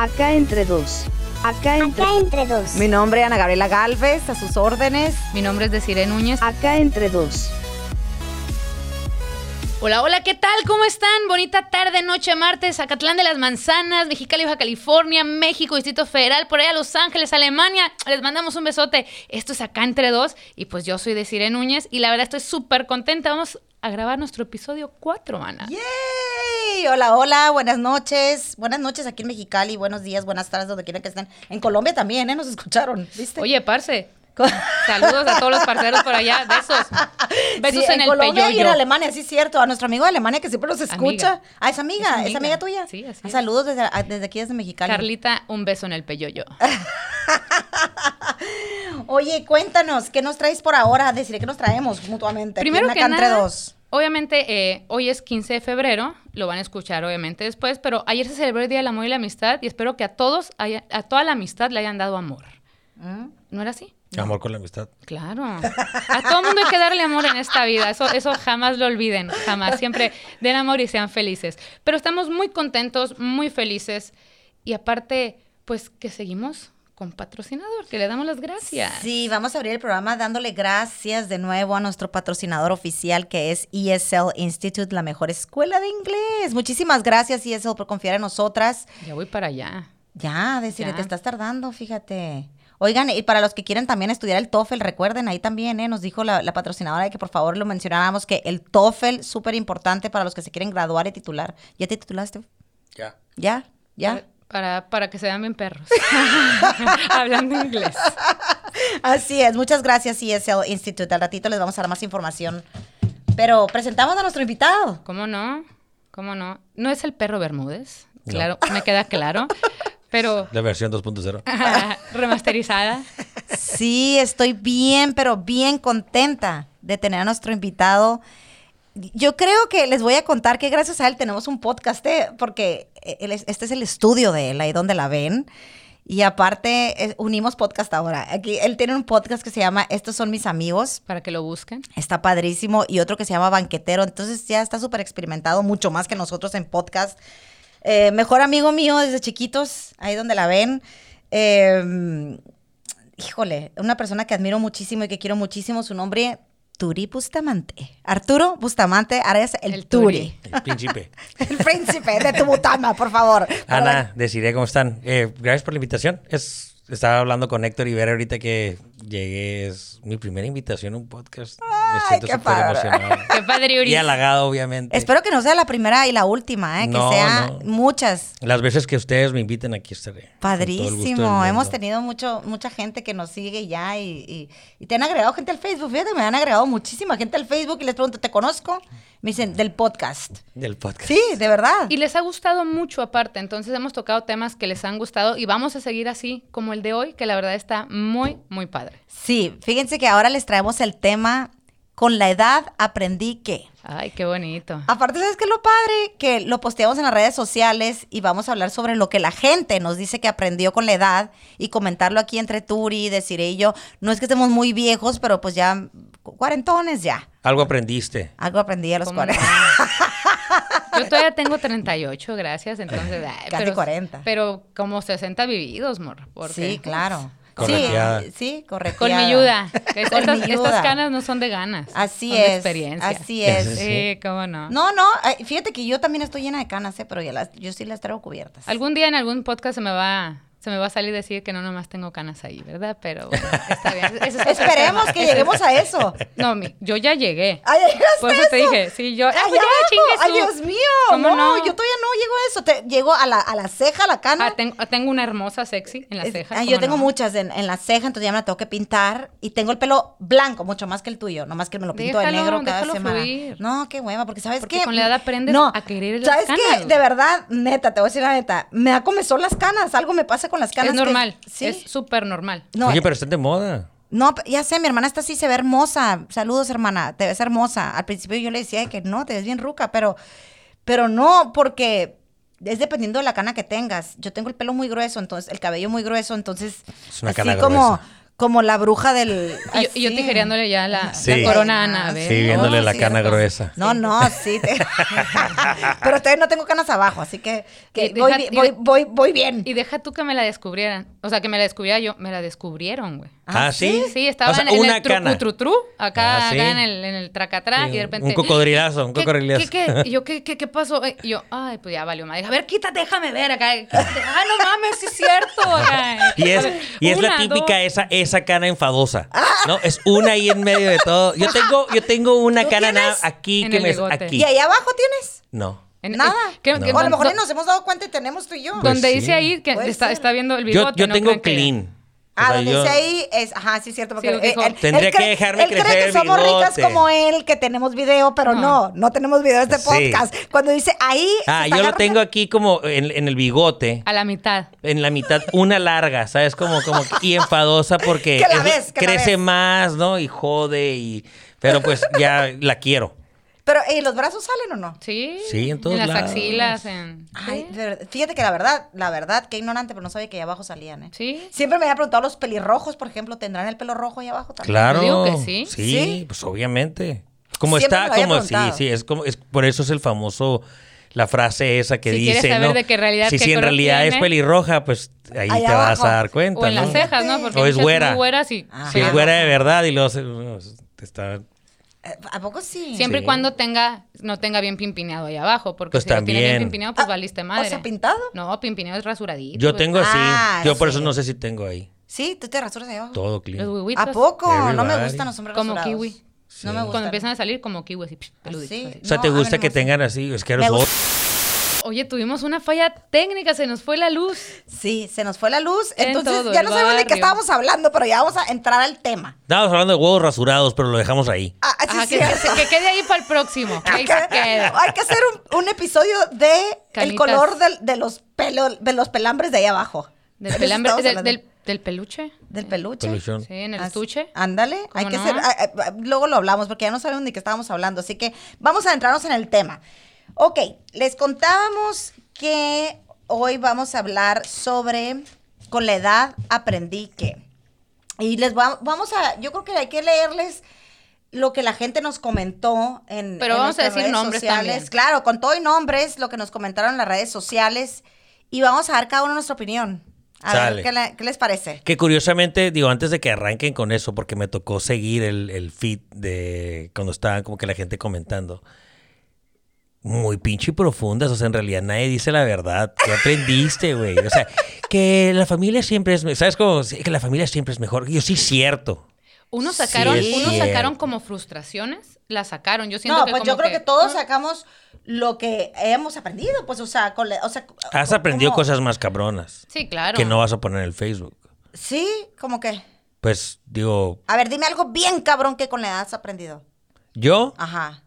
Acá entre dos. Acá entre, Acá entre dos. Mi nombre es Ana Gabriela Galvez, a sus órdenes. Mi nombre es Desiree Núñez. acá entre dos. Hola, hola, ¿qué tal? ¿Cómo están? Bonita tarde, noche, martes, Acatlán de las Manzanas, Mexicali, Baja California, México, Distrito Federal, por allá Los Ángeles, Alemania. Les mandamos un besote. Esto es Acá Entre Dos y pues yo soy Desiree Núñez y la verdad estoy súper contenta. Vamos a grabar nuestro episodio 4, Ana. Hola, hola, buenas noches. Buenas noches aquí en Mexicali, buenos días, buenas tardes, donde quiera que estén. En Colombia también, ¿eh? Nos escucharon, ¿viste? Oye, parce, saludos a todos los parceros por allá. Besos. Besos Sí, en, el Colombia y en peyoyo. Alemania, sí, cierto. A nuestro amigo de Alemania que siempre nos escucha. Amiga. Ah, es amiga, Es es amiga. tuya. Sí, así Ah, es. Saludos desde, ah, desde aquí, desde Mexicali. Carlita, un beso en el peyoyo. Oye, cuéntanos, ¿qué nos traes por ahora? Deciré que nos traemos mutuamente. Primero que nada, dos. Obviamente eh, hoy es 15 de febrero, lo van a escuchar obviamente después, pero ayer se celebró el Día del Amor y la Amistad y espero que a todos, haya- a toda la amistad le hayan dado amor. ¿Mm? ¿No era así? Amor con la amistad. Claro. A todo mundo hay que darle amor en esta vida. Eso, eso jamás lo olviden. Jamás. Siempre den amor y sean felices. Pero estamos muy contentos, muy felices. Y aparte, pues que seguimos con patrocinador, que le damos las gracias. Sí, vamos a abrir el programa dándole gracias de nuevo a nuestro patrocinador oficial que es ESL Institute, la mejor escuela de inglés. Muchísimas gracias ESL por confiar en nosotras. Ya voy para allá. Ya, decirle, Ya. te estás tardando, fíjate. Oigan, y para los que quieren también estudiar el TOEFL, recuerden, ahí también, ¿eh? Nos dijo la, la patrocinadora de que por favor lo mencionáramos, que el TOEFL, súper importante para los que se quieren graduar y titular. ¿Ya te titulaste? Ya. ¿Ya? ¿Ya? Para, para que se vean bien perros. Hablando inglés. Así es, muchas gracias ESL Institute. Al ratito les vamos a dar más información. Pero presentamos a nuestro invitado. ¿Cómo no? ¿Cómo no? No es el perro Bermúdez. No. Claro, me queda claro. Pero La versión 2.0. remasterizada. Sí, estoy bien, pero bien contenta de tener a nuestro invitado. Yo creo que les voy a contar que gracias a él tenemos un podcast, ¿eh? porque él es- este es el estudio de él, ahí donde la ven. Y aparte, eh, unimos podcast ahora. Aquí él tiene un podcast que se llama Estos son mis amigos. Para que lo busquen. Está padrísimo. Y otro que se llama Banquetero. Entonces ya está súper experimentado, mucho más que nosotros en podcast. Eh, mejor amigo mío desde chiquitos, ahí donde la ven. Eh, híjole, una persona que admiro muchísimo y que quiero muchísimo, su nombre, Turi Bustamante. Arturo Bustamante, ahora es el, El Turi. Turi. El príncipe. El príncipe de tu butama, por favor. Ana, deciré cómo están. Eh, gracias por la invitación. Es, estaba hablando con Héctor y Vera ahorita que llegué. Es mi primera invitación a un podcast. Me siento qué súper padre. emocionado. Qué padre, Uri. Y halagado, obviamente. Espero que no sea la primera y la última, ¿eh? que No, sea no. muchas. Las veces que ustedes me inviten aquí estaré. Padrísimo. Hemos tenido mucho, mucha gente que nos sigue ya y, y- y te han agregado gente al Facebook. Fíjate, me han agregado muchísima gente al Facebook y les pregunto, ¿te conozco? Me dicen, del podcast. Del podcast. Sí, de verdad. Y les ha gustado mucho aparte, entonces hemos tocado temas que les han gustado y vamos a seguir así como el de hoy, que la verdad está muy, muy padre. Sí, fíjense que ahora les traemos el tema, con la edad aprendí que. Ay, qué bonito. Aparte, ¿sabes qué es lo padre? Que lo posteamos en las redes sociales y vamos a hablar sobre lo que la gente nos dice que aprendió con la edad y comentarlo aquí entre Turi, Desiree y yo. No es que estemos muy viejos, pero pues ya cuarentones ya. Algo aprendiste. Algo aprendí a los. 40. Yo todavía tengo 38, gracias, entonces... ay, Casi pero, 40. Pero como 60 vividos, mor. porque- Sí, claro. Sí, sí, correcto. Con mi ayuda. estas, mi estas ayuda. canas no son de ganas. Así son de es. experiencia. Así es. Sí. Sí, cómo no. No, no, ay, fíjate que yo también estoy llena de canas, ¿eh? pero ya las, yo sí las traigo cubiertas. Algún día en algún podcast se me va se me va a salir decir que no nomás tengo canas ahí, ¿verdad? Pero bueno, está bien. Esperemos que lleguemos a eso. No, mi- yo ya llegué. Llegaste Por eso te dije, sí, yo. Ay, Ah, pues ya, ay, Dios mío. ¿Cómo no, no? yo todavía no llego a eso. Te- llego a la, a la ceja, a la cana. Ah, tengo, tengo una hermosa sexy en la ceja. ah, yo tengo muchas en, en la ceja, entonces ya me la tengo que pintar. Y tengo el pelo blanco, mucho más que el tuyo. Nomás que me lo pinto de negro cada semana. fluir. No, qué hueva, porque ¿sabes Porque qué? con la edad aprendes no, a querer las ¿Sabes canas, qué? De verdad, neta, te voy a decir la neta. Me da comezón las canas. Algo me pasa con las canas. Es que- normal. sí. Es súper normal. No, Oye, pero están de moda. No, ya sé, mi hermana está así, se ve hermosa. Saludos, hermana, te ves hermosa. Al principio yo le decía que no, te ves bien ruca, pero, pero no, porque es dependiendo de la cana que tengas. Yo tengo el pelo muy grueso, entonces, el cabello muy grueso, entonces, Es una así cana como, gruesa. Como la bruja del. Y yo, tijereándole ya la, Sí. la corona a Ana. a ver. Sí, viéndole No, la cierto. cana gruesa. No, no, sí. te- Pero todavía no tengo canas abajo, así que, voy, y voy, voy, voy bien. Y deja tú que me la descubrieran. O sea, que me la descubriera yo. Me la descubrieron, güey. Ah, sí. Sí, estaba O sea, en, el tru, cana. tru, tru, acá, Ah, sí. acá en el, en el tracatrá, Sí, y de repente... un cocodrilazo, un ¿Qué- cocodrilazo. ¿Qué, qué? Y yo, ¿qué, qué, qué pasó? Eh, Y yo, ay, pues ya valió madre. A ver, quítate, déjame ver acá. Ah, no mames, sí es cierto. Acá. Y es, y es la típica dos. esa, esa cana enfadosa. ¿No? Es una ahí en medio de todo. Yo tengo, yo tengo una ¿Tú cana nada tienes? aquí En que el me bigote. aquí. ¿Y ahí abajo tienes? No. En- Nada. ¿Qué- No. qué- o a lo mejor do- nos hemos dado cuenta y tenemos tú y yo. Pues Donde sí. dice ahí que Puede está, ser. está viendo el Yo, bigote. yo no tengo que- clean. O Ah, sea, donde yo- dice ahí es, ajá, sí es cierto, porque Sí, dijo, él, él- Tendría él que cree- dejarme él cree crecer que el somos ricas como él, que tenemos video, pero no, No. no, tenemos video de este Sí. podcast. Cuando dice ahí, Ah, yo lo tengo aquí como en, en el bigote. A la mitad. En la mitad, una larga, ¿sabes? Como, como, y enfadosa porque Que la es- ves, que la crece ves. más, ¿no? Y jode y... Pero pues ya la quiero. Pero, ¿y los brazos salen o no? Sí. Sí, en todos las lados. axilas, en... Ay, sí. de verdad, fíjate que la verdad, la verdad, qué ignorante, pero no sabía que ahí abajo salían, ¿eh? Sí. Siempre me había preguntado los pelirrojos, por ejemplo, ¿tendrán el pelo rojo ahí abajo también? Claro. digo que sí. Sí, ¿Sí? pues obviamente. Como Siempre me está, lo había como sí, preguntado. sí, es como es por eso es el famoso la frase esa que Si dice, quieres saber ¿no? de qué realidad, si, qué si en color realidad es pelirroja, pues ahí te vas abajo. a dar cuenta, O en ¿no? las cejas, ¿no? Porque O es muchas güera. güeras y... Ah. Si es güera de verdad y luego se- no, te está Eh, ¿A poco sí? Siempre y cuando tenga, no tenga bien pimpineado ahí abajo, porque Pues si lo tiene bien también. pimpineado, pues Ah, valiste madre. O sea, pintado. No, pimpineado es rasuradito. Yo pues. tengo así. Ah, Yo por sí. eso no sé si tengo ahí. Sí, tú te rasuras ahí abajo. Todo Los clean. huevitos. ¿A poco? No me gustan los hombres Como rasurados. kiwi. No me gustan. Cuando empiezan a salir como kiwi, así, psh, peluditos. Así. O sea, No, ¿te gusta que tengan así? Es que eres gusta. Oye, tuvimos una falla técnica, se nos fue la luz. Sí, se nos fue la luz. En Entonces ya no sabemos de qué estábamos hablando, pero ya vamos a entrar al tema. Estábamos hablando de huevos rasurados, pero lo dejamos ahí. Ah, sí, Ajá, sí, que, sí. quede ahí para el próximo. que Hay ahí que, hay que hacer un, un episodio de el color de, los pelo, de los pelambres de ahí abajo. Del, pelambre- del, hablando. del- del peluche. Del peluche. Peluchón. Sí, en el estuche. Ándale, hay ¿Cómo que no? hacer. ah, ah, luego lo hablamos porque ya no sabemos ni qué estábamos hablando. Así que vamos a adentrarnos en el tema. Ok, les contábamos que hoy vamos a hablar sobre con la edad aprendí que. Y les va- vamos a, yo creo que hay que leerles lo que la gente nos comentó en Pero en vamos a decir redes nombres sociales. también. Claro, con todo y nombres, lo que nos comentaron en las redes sociales. Y vamos a dar cada uno nuestra opinión. A Sale. ver, ¿qué, le- qué les parece? Que curiosamente, digo, antes de que arranquen con eso, porque me tocó seguir el, el feed de cuando estaban como que la gente comentando. Muy pinche y profundas, o sea, en realidad nadie dice la verdad. ¿Qué aprendiste, güey? O sea, que la familia siempre es, ¿sabes cómo? Que la familia siempre es mejor. Yo sí, cierto. Unos sacaron, es unos cierto. sacaron como frustraciones, las sacaron. Yo siento No, que pues yo creo que, todos sacamos lo que hemos aprendido, pues, o sea, con la- o sea, Has aprendido cosas más cabronas Sí, claro. que no vas a poner en el Facebook. Sí, como que. Pues, digo, A ver, dime algo bien cabrón que con la edad has aprendido. yo, Ajá.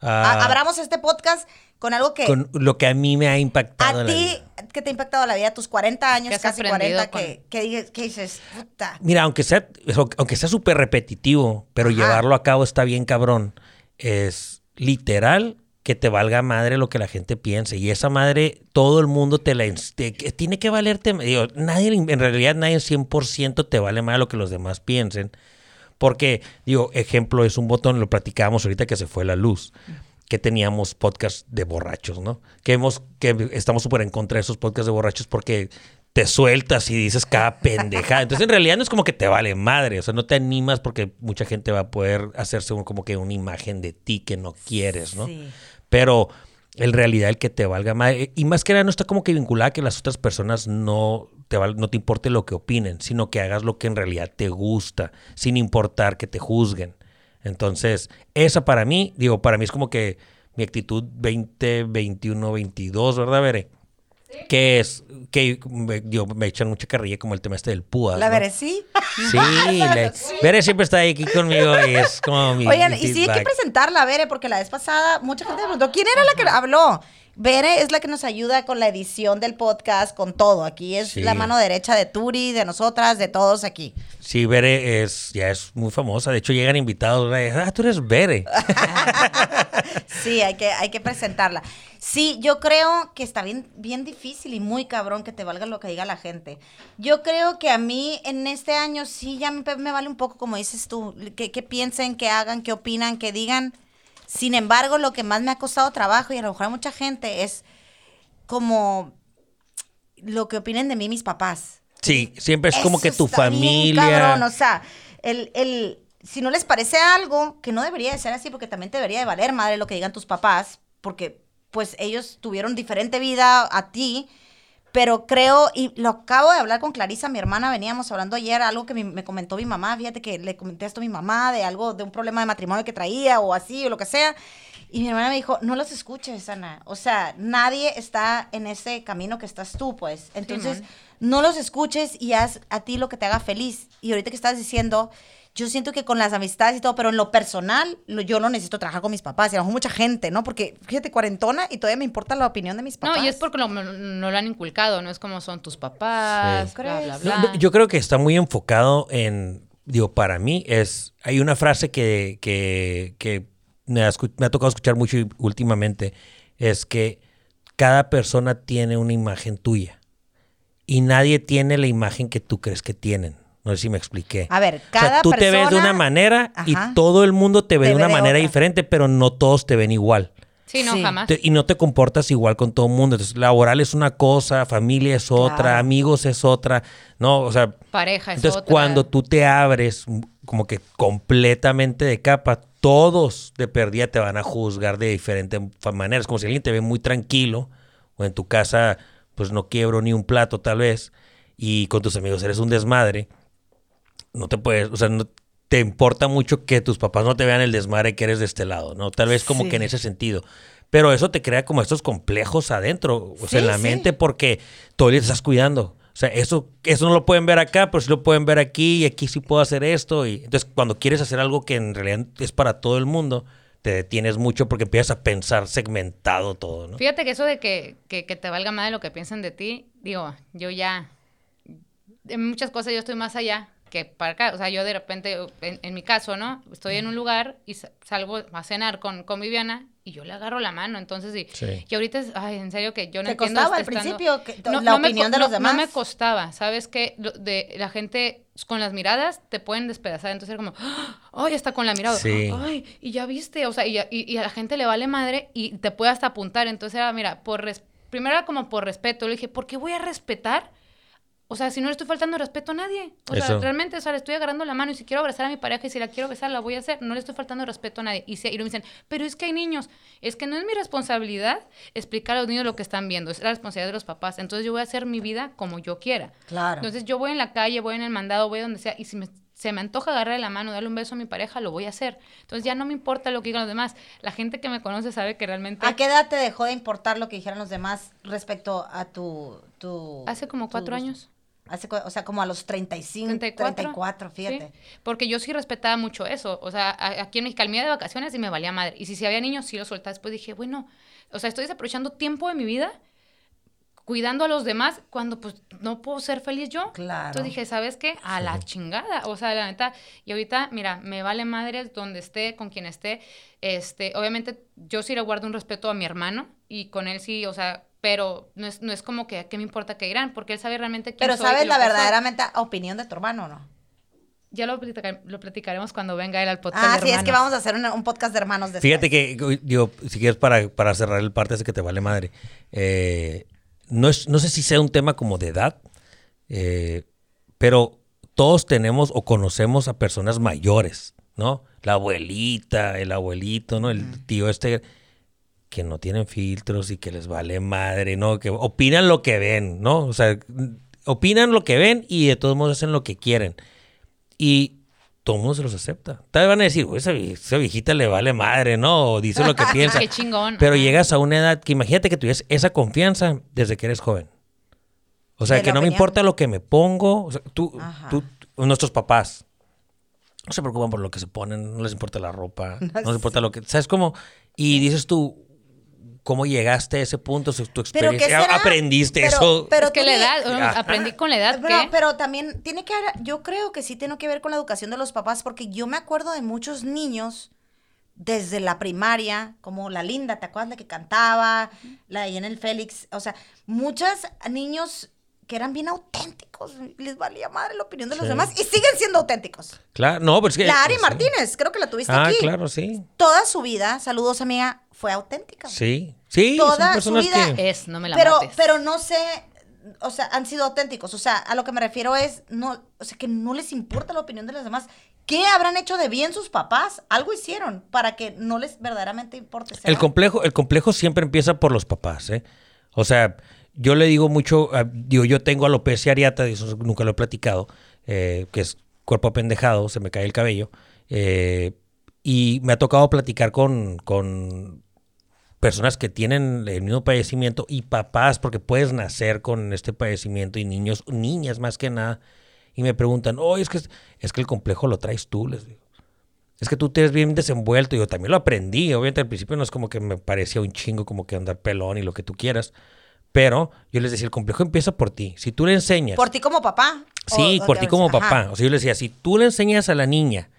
Ah, A- Abramos este podcast con algo que con lo que a mí me ha impactado a ti, que te ha impactado la vida, tus 40 años, ¿Qué has casi aprendido 40, con- que, que, dices- que dices, puta. Mira, aunque sea, aunque sea súper repetitivo, pero Ajá. llevarlo a cabo está bien cabrón. Es literal que te valga madre lo que la gente piense. Y esa madre, todo el mundo te la... te- tiene que valerte... Digo, nadie, en realidad nadie 100% te vale madre lo que los demás piensen. Porque, digo, ejemplo es un botón, lo platicábamos ahorita que se fue la luz, que teníamos podcast de borrachos, ¿no? Que hemos, que estamos súper en contra de esos podcasts de borrachos porque te sueltas y dices cada pendejada. Entonces, en realidad no es como que te vale madre, o sea, no te animas porque mucha gente va a poder hacerse un- como que una imagen de ti que no quieres, ¿no? Sí. Pero en realidad el que te valga madre, y más que nada no está como que vinculada a que las otras personas no te, no te importe lo que opinen, sino que hagas lo que en realidad te gusta, sin importar que te juzguen. Entonces, esa para mí, digo, para mí es como que mi actitud 20, 21, 22, ¿verdad, Bere? Que es, que me, digo, me echan mucha carrilla como el tema este del púas. La ¿no? veré, sí. Sí, le- Bere siempre está ahí aquí conmigo y es como mi Oigan, mi y sí hay que presentarla, Bere, porque la vez pasada mucha gente me preguntó, ¿quién era la que habló? Bere es la que nos ayuda con la edición del podcast, con todo. Aquí es Sí. la mano derecha de Turi, de nosotras, de todos aquí. Sí, Bere es, ya es muy famosa. De hecho, llegan invitados. Ah, tú eres Bere. Sí, hay que, hay que presentarla. Sí, yo creo que está bien, bien difícil y muy cabrón que te valga lo que diga la gente. Yo creo que a mí en este año sí ya me, me vale un poco, como dices tú, que, que piensen, que hagan, que opinan, que digan. Sin embargo, lo que más me ha costado trabajo y a lo mejor a mucha gente es como lo que opinen de mí mis papás. Sí, siempre es como que tu bien familia. cabrón, o sea, el, el, si no les parece algo, que no debería de ser así, porque también te debería de valer madre lo que digan tus papás, porque pues ellos tuvieron diferente vida a ti, pero creo, y lo acabo de hablar con Clarisa, mi hermana, veníamos hablando ayer, algo que mi- me comentó mi mamá, fíjate que le comenté esto a mi mamá, de algo, de un problema de matrimonio que traía, o así, o lo que sea, y mi hermana me dijo, no los escuches, Ana, o sea, nadie está en ese camino que estás tú, pues, entonces no los escuches y haz a ti lo que te haga feliz. Y ahorita que estás diciendo, yo siento que con las amistades y todo, pero en lo personal, lo- yo no necesito trabajar con mis papás. Y a lo mejor mucha gente, ¿no? Porque, fíjate, cuarentona y todavía me importa la opinión de mis papás. No, y es porque lo- no lo han inculcado, no es como son tus papás, Sí. bla, bla, bla. No, no, yo creo que está muy enfocado en, digo, para mí es, hay una frase que, que, que me, ha, me ha tocado escuchar mucho últimamente, es que cada persona tiene una imagen tuya y nadie tiene la imagen que tú crees que tienen. No sé si me expliqué. A ver, O sea, cada tú te ves de una manera Ajá. y todo el mundo te ve Te de ve una de manera otra. diferente, pero no todos te ven igual. Sí, no, Sí. jamás. Te- y no te comportas igual con todo el mundo. Entonces, laboral es una cosa, familia es otra, Claro. amigos es otra. No, o sea, Pareja es entonces otra. cuando tú te abres como que completamente de capa, todos de perdida te van a juzgar de diferentes maneras. Como si alguien te ve muy tranquilo o en tu casa, pues no quiebro ni un plato tal vez, y con tus amigos eres un desmadre. No te puedes, o sea, no te importa mucho que tus papás no te vean el desmadre que eres de este lado, ¿no? Tal vez como Sí. que en ese sentido. Pero eso te crea como estos complejos adentro, o sea, en la sí. mente, porque todo el día te estás cuidando. O sea, eso, eso no lo pueden ver acá, pero sí lo pueden ver aquí y aquí sí puedo hacer esto. Y entonces, cuando quieres hacer algo que en realidad es para todo el mundo, te detienes mucho porque empiezas a pensar segmentado todo, ¿no? Fíjate que eso de que, que, que te valga madre lo que piensan de ti, digo, yo ya, en muchas cosas yo estoy más allá que para acá. O sea, yo de repente, en, en mi caso, ¿no? Estoy en un lugar y sa- salgo a cenar con, con Viviana y yo le agarro la mano. Entonces, y, Sí. y ahorita, es, ay, en serio que yo no ¿Te entiendo costaba al estando- principio que- No, la no opinión de los no- demás? No me costaba, ¿sabes qué? Lo- De, la gente con las miradas te pueden despedazar. Entonces era como, ¡ay, está con la mirada! Sí. ¡Ay, y ya viste! O sea, y, a- y- y a la gente le vale madre y te puede hasta apuntar. Entonces era, mira, por res- primero era como por respeto. Le dije, ¿por qué voy a respetar? O sea, si no le estoy faltando respeto a nadie. O sea, realmente, o sea, le estoy agarrando la mano y si quiero abrazar a mi pareja y si la quiero besar, la voy a hacer. No le estoy faltando respeto a nadie. Y, se, y me dicen, pero es que hay niños. Es que no es mi responsabilidad explicar a los niños lo que están viendo. Es la responsabilidad de los papás. Entonces yo voy a hacer mi vida como yo quiera. Claro. Entonces yo voy en la calle, voy en el mandado, voy donde sea. Y si me- se me antoja agarrarle la mano, darle un beso a mi pareja, lo voy a hacer. Entonces ya no me importa lo que digan los demás. La gente que me conoce sabe que realmente... ¿A qué edad te dejó de importar lo que dijeran los demás respecto a tu... tu Hace como cuatro años. Hace, o sea, como a los 35, 34. 34, fíjate. Sí, porque yo sí respetaba mucho eso. O sea, aquí en México, me de vacaciones y me valía madre. Y si, si había niños, sí los soltaba. Después dije, bueno, o sea, estoy desaprovechando tiempo de mi vida cuidando a los demás cuando pues no puedo ser feliz yo. Claro. Entonces dije, ¿sabes qué? A la chingada. O sea, la neta. Y ahorita, mira, me vale madre donde esté, con quien esté. Este, obviamente, yo sí le guardo un respeto a mi hermano y con él sí, o sea, pero no es, no es como que, ¿qué me importa que dirán? Porque él sabe realmente quién Pero soy y ¿sabes lo la que soy. verdaderamente opinión de tu hermano o no? Ya lo, platica- lo platicaremos cuando venga él al podcast. Ah, de sí, es que hermanos. vamos a hacer un podcast de hermanos después. Fíjate que, digo, si quieres para, para cerrar el parte ese que te vale madre, eh, no, es, no sé si sea un tema como de edad, eh, pero todos tenemos o conocemos a personas mayores, ¿no? La abuelita, el abuelito, ¿no? El tío este que no tienen filtros y que les vale madre, ¿no? Que opinan lo que ven, ¿no? O sea, opinan lo que ven y de todos modos hacen lo que quieren. Y todo el mundo se los acepta. Tal vez van a decir, "Uy, esa, esa viejita le vale madre, ¿no? O dice lo que piensa. Qué chingón. Pero llegas a una edad que imagínate que tuvieras esa confianza desde que eres joven. O sea, De que no me importa lo que me pongo. O sea, tú, tú, nuestros papás no se preocupan por lo que se ponen, no les importa la ropa, no les importa lo que. ¿Sabes cómo? Y dices tú, cómo llegaste a ese punto, su- tu ¿Pero qué experiencia, será? aprendiste Pero- eso. pero es que la edad, bueno, aprendí con la edad Pero, pero también tiene que ver, yo creo que sí tiene que ver con la educación de los papás, porque yo me acuerdo de muchos niños desde la primaria, como la Linda, ¿te acuerdas la que cantaba? La de en el Félix, o sea, muchos niños que eran bien auténticos, les valía madre la opinión de los Sí. demás y siguen siendo auténticos. Claro, no, pero es que... La Ari sí. Martínez, creo que la tuviste Ah, aquí. claro, sí. Toda su vida, saludos amiga, fue auténtica. Sí, sí, Toda son su vida- que... Es, no me la pero, mates. pero no sé, o sea, han sido auténticos. O sea, a lo que me refiero es, no, o sea, que no les importa la opinión de los demás. ¿Qué habrán hecho de bien sus papás? Algo hicieron para que no les verdaderamente importe. El complejo, el complejo siempre empieza por los papás, ¿eh? O sea, yo le digo mucho, ah, digo, yo tengo alopecia areata, eso nunca lo he platicado, eh, que es cuerpo apendejado, se me cae el cabello, eh, y me ha tocado platicar con, con personas que tienen el mismo padecimiento y papás, porque puedes nacer con este padecimiento y niños, niñas más que nada, y me preguntan, oh, es que, es que el complejo lo traes tú, les digo. Es que tú te eres bien desenvuelto. Y yo también lo aprendí. Obviamente al principio no es como que me parecía un chingo como que andar pelón y lo que tú quieras. Pero yo les decía, el complejo empieza por ti. Si tú le enseñas. Por ti como papá. sí, O- por ti como ajá. papá. O sea, yo le decía, si tú le enseñas a la niña,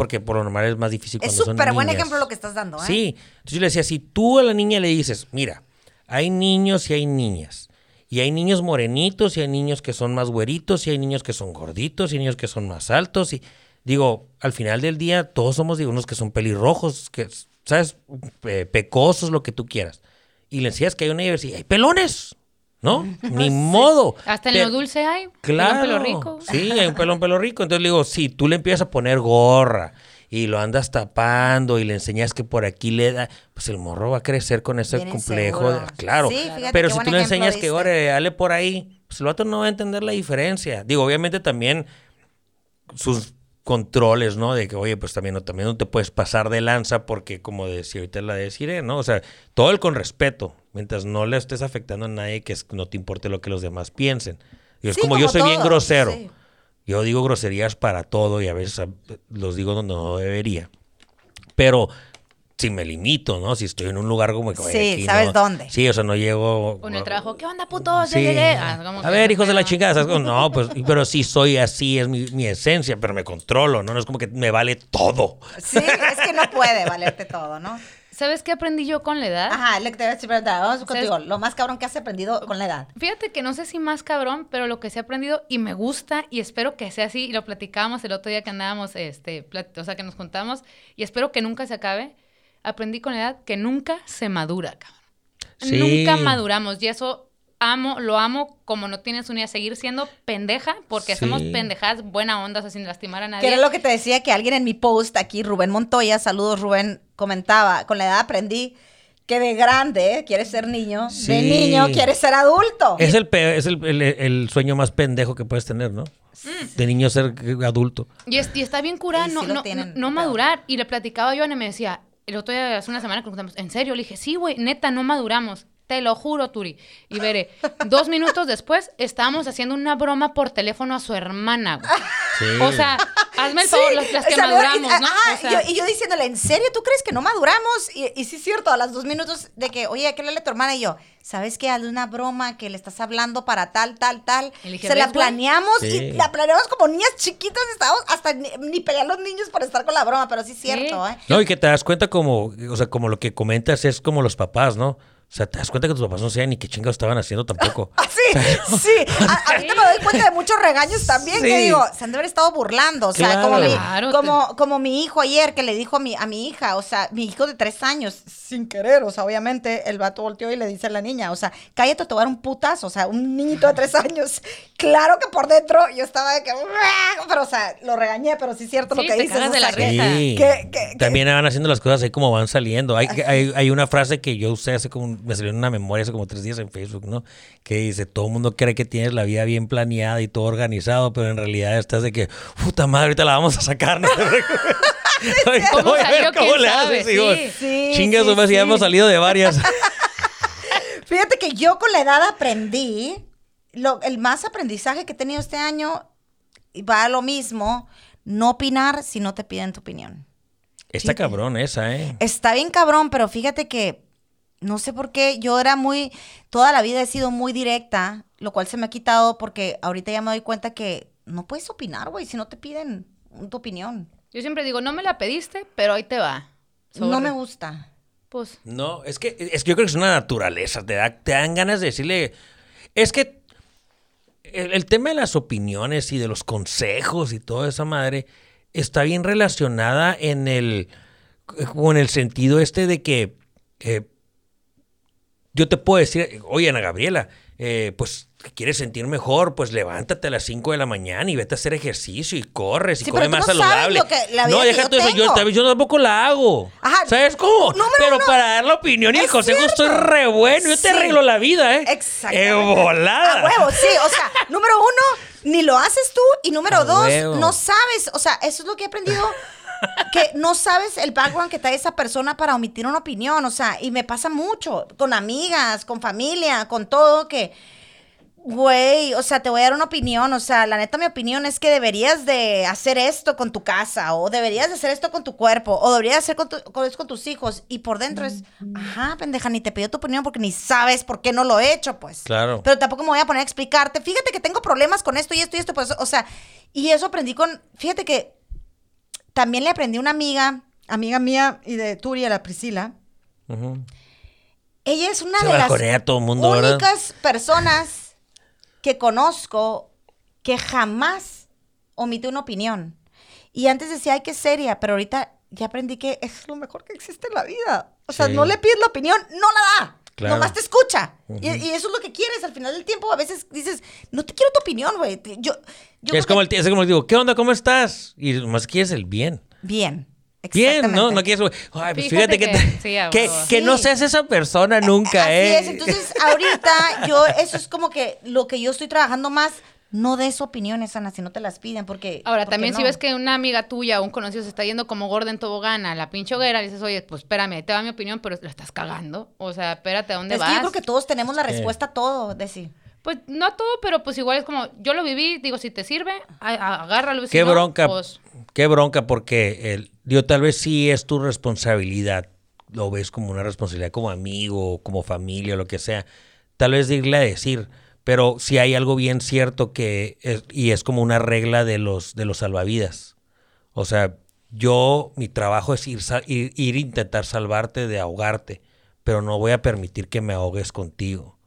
porque por lo normal es más difícil Es cuando son súper buen ejemplo lo que estás dando, ¿eh? Sí. Entonces yo le decía, si tú a la niña le dices, mira, hay niños y hay niñas. Y hay niños morenitos y hay niños que son más güeritos y hay niños que son gorditos y hay niños que son más altos. Y digo, al final del día todos somos digo, unos que son pelirrojos, que, ¿sabes? Pe- pecosos, lo que tú quieras. Y le decías que hay una diversidad. Hay pelones, ¿no? Ni modo. Hasta en Pe- lo dulce hay. Claro. Pelón, pelo rico. Sí, hay un pelón pelo rico. Entonces le digo, si tú le empiezas a poner gorra y lo andas tapando y le enseñas que por aquí le da, pues el morro va a crecer con ese Bien complejo. de- claro. Sí, fíjate Pero si tú le enseñas que, ore, dale por ahí, pues el vato no va a entender la diferencia. Digo, obviamente también sus controles, ¿no? De que, oye, pues también no, también no te puedes pasar de lanza porque, como decía ahorita la deciré, ¿no? O sea, todo el con respeto, mientras no le estés afectando a nadie que es- no te importe lo que los demás piensen. Y es Sí, como, como yo soy bien grosero. sí. Yo digo groserías para todo y a veces a- los digo donde no debería. Pero si me limito, ¿no? Si estoy en un lugar como que... Sí, aquí ¿sabes no- dónde? Sí, o sea, no llego... En el trabajo, ¿qué onda, putos? Ya Sí. llegué. Ah, como A ver, hijos de la chingada. ¿sabes? Como, No, pues, pero sí soy así, es mi, mi esencia, pero me controlo, ¿no? No es como que me vale todo. Sí, es que no puede valerte todo, ¿no? ¿Sabes qué aprendí yo con la edad? Ajá, le te voy a decir, verdad, vamos ¿Sabes? contigo. Lo más cabrón que has aprendido con la edad. Fíjate que no sé si más cabrón, pero lo que se ha aprendido y me gusta y espero que sea así, y lo platicábamos el otro día que andábamos, este, o sea, que nos juntamos, y espero que nunca se acabe. Aprendí con la edad que nunca se madura, cabrón. Sí. Nunca maduramos y eso amo, lo amo como no tienes una idea, seguir siendo pendeja porque Sí. hacemos pendejadas buena onda, o sea, sin lastimar a Que nadie. era lo que te decía que alguien en mi post aquí, Rubén Montoya, saludos Rubén, comentaba, con la edad aprendí que de grande quieres ser niño, de Sí. niño quieres ser adulto. Es el pe- es el, el- el sueño más pendejo que puedes tener, ¿no? De niño ser adulto. Y, es- y está bien curada Sí, no, sí no, tienen, no- no pero- madurar. Y le platicaba a Joana y me decía, el otro día, hace una semana juntamos, ¿en serio? Le dije, sí, güey, neta, no maduramos. Te lo juro, Turi. Y veré, dos minutos después estábamos haciendo una broma por teléfono a su hermana, güey. Sí. O sea, hazme el favor, las, las que salió- maduramos, y- ¿no? ajá, O sea, y yo, y yo diciéndole, ¿en serio tú crees que no maduramos? Y, y sí es cierto, a las dos minutos de que, oye, ¿qué le a tu hermana? Y yo, ¿sabes qué? Hazle una broma que le estás hablando para tal, tal, tal. Dije, Se la planeamos Sí. y la planeamos como niñas chiquitas, estábamos hasta ni, ni pelear los niños por estar con la broma, pero sí es cierto, Sí. ¿eh? No, y que te das cuenta como, o sea, como lo que comentas es como los papás, ¿no? O sea, te das cuenta que tus papás no saben ni qué chingados estaban haciendo tampoco. Ah, sí, sí. A- ahorita me doy cuenta de muchos regaños también que Sí. digo, se han de haber estado burlando. O sea, Claro. como, mi, Claro, como, como mi hijo ayer que le dijo a mi, a mi hija, o sea, mi hijo de tres años, sin querer, o sea, obviamente el vato volteó y le dice a la niña, o sea, cállate, te voy a dar un putazo, o sea, un niñito de tres años. Claro que por dentro yo estaba de que, pero o sea, lo regañé, pero sí es cierto Sí, lo que te dices. cagas o de la risa. Sí. que- que- También van haciendo las cosas ahí como van saliendo. Hay, hay, hay una frase que yo usé hace como, me salió en una memoria hace como tres días en Facebook, ¿no? Que dice, todo el mundo cree que tienes la vida bien planeada y todo organizado, pero en realidad estás de que, puta madre, ahorita la vamos a sacar. ¿no? Ahorita ¿Cómo voy a ver salió? cómo ¿Quién le sabe? haces, Sí. Sí, Chingas, sí, nomás, ya hemos salido de varias. Fíjate que yo con la edad aprendí, lo, el más aprendizaje que he tenido este año va a lo mismo, no opinar si no te piden tu opinión. Está cabrón esa, ¿eh? Está bien cabrón, pero fíjate que no sé por qué, yo era muy, toda la vida he sido muy directa, lo cual se me ha quitado porque ahorita ya me doy cuenta que no puedes opinar, güey, si no te piden tu opinión. Yo siempre digo, no me la pediste, pero ahí te va. No me gusta. Pues, No, es que, es que yo creo que es una naturaleza. Te, da- te dan ganas de decirle. Es que el, tema de las opiniones y de los consejos y toda esa madre está bien relacionada en el. en el sentido este de que. eh, yo te puedo decir, oye, Ana Gabriela, eh, pues ¿te quieres sentir mejor, pues levántate a las 5 de la mañana y vete a hacer ejercicio y corres y Sí, come pero tú más no sabes saludable. lo que- la vida no, deja yo tú eso, yo, tampoco la hago. Ajá. ¿Sabes cómo? Pero uno, para dar la opinión y el es consejo estoy re bueno. Yo te arreglo la vida, ¿eh? ¡Eh, volada! A huevo, sí. O sea, número uno, ni lo haces tú. Y número A dos, huevo. no sabes. O sea, eso es lo que he aprendido. Que no sabes el background que trae esa persona para omitir una opinión. O sea, y me pasa mucho. Con amigas, con familia, con todo que. Güey, o sea, te voy a dar una opinión, o sea, la neta mi opinión es que deberías de hacer esto con tu casa, o deberías de hacer esto con tu cuerpo, o deberías hacer con, tu- con, esto con tus hijos, y por dentro es, ajá, pendeja, ni te pidió tu opinión porque ni sabes por qué no lo he hecho, pues. Claro. Pero tampoco me voy a poner a explicarte, fíjate que tengo problemas con esto y esto y esto, pues, o sea, y eso aprendí con, fíjate que también le aprendí a una amiga, amiga mía y de Turia, la Priscila, ella es una Se de las todo únicas personas que conozco que jamás omite una opinión. Y antes decía, ay, qué seria, pero ahorita ya aprendí que es lo mejor que existe en la vida. O sea, Sí. no le pides la opinión, no la da. Claro. Nomás te escucha. y, y eso es lo que quieres. Al final del tiempo, a veces dices, no te quiero tu opinión, güey. Yo, yo es, como el, que- t- es como el digo, ¿qué onda? ¿Cómo estás? Y más quieres el bien. Bien. Bien, ¿no? No quieres. Ay, pues Fíjate fíjate, que, que- sí, que, no seas esa persona nunca, Así ¿eh? es, entonces ahorita yo, eso es como que lo que yo estoy trabajando más, no des opiniones, Ana, si no te las piden, porque... ahora porque también si ves que una amiga tuya o un conocido se está yendo como gorda en tobogán a la pinche hoguera, dices, oye, pues espérame, ahí te va mi opinión, pero la estás cagando. O sea, espérate, ¿a dónde Es vas? que yo creo que todos tenemos la respuesta a todo, Desi. Pues no a todo, pero pues igual es como, yo lo viví, digo, si te sirve, agárralo. y si Qué no, bronca, pues, qué bronca, porque el, digo, tal vez sí es tu responsabilidad, lo ves como una responsabilidad como amigo, como familia, lo que sea. Tal vez irle a decir, pero si hay algo bien cierto que es, y es como una regla de los de los salvavidas. O sea, yo mi trabajo es ir ir, intentar salvarte de ahogarte, pero no voy a permitir que me ahogues contigo.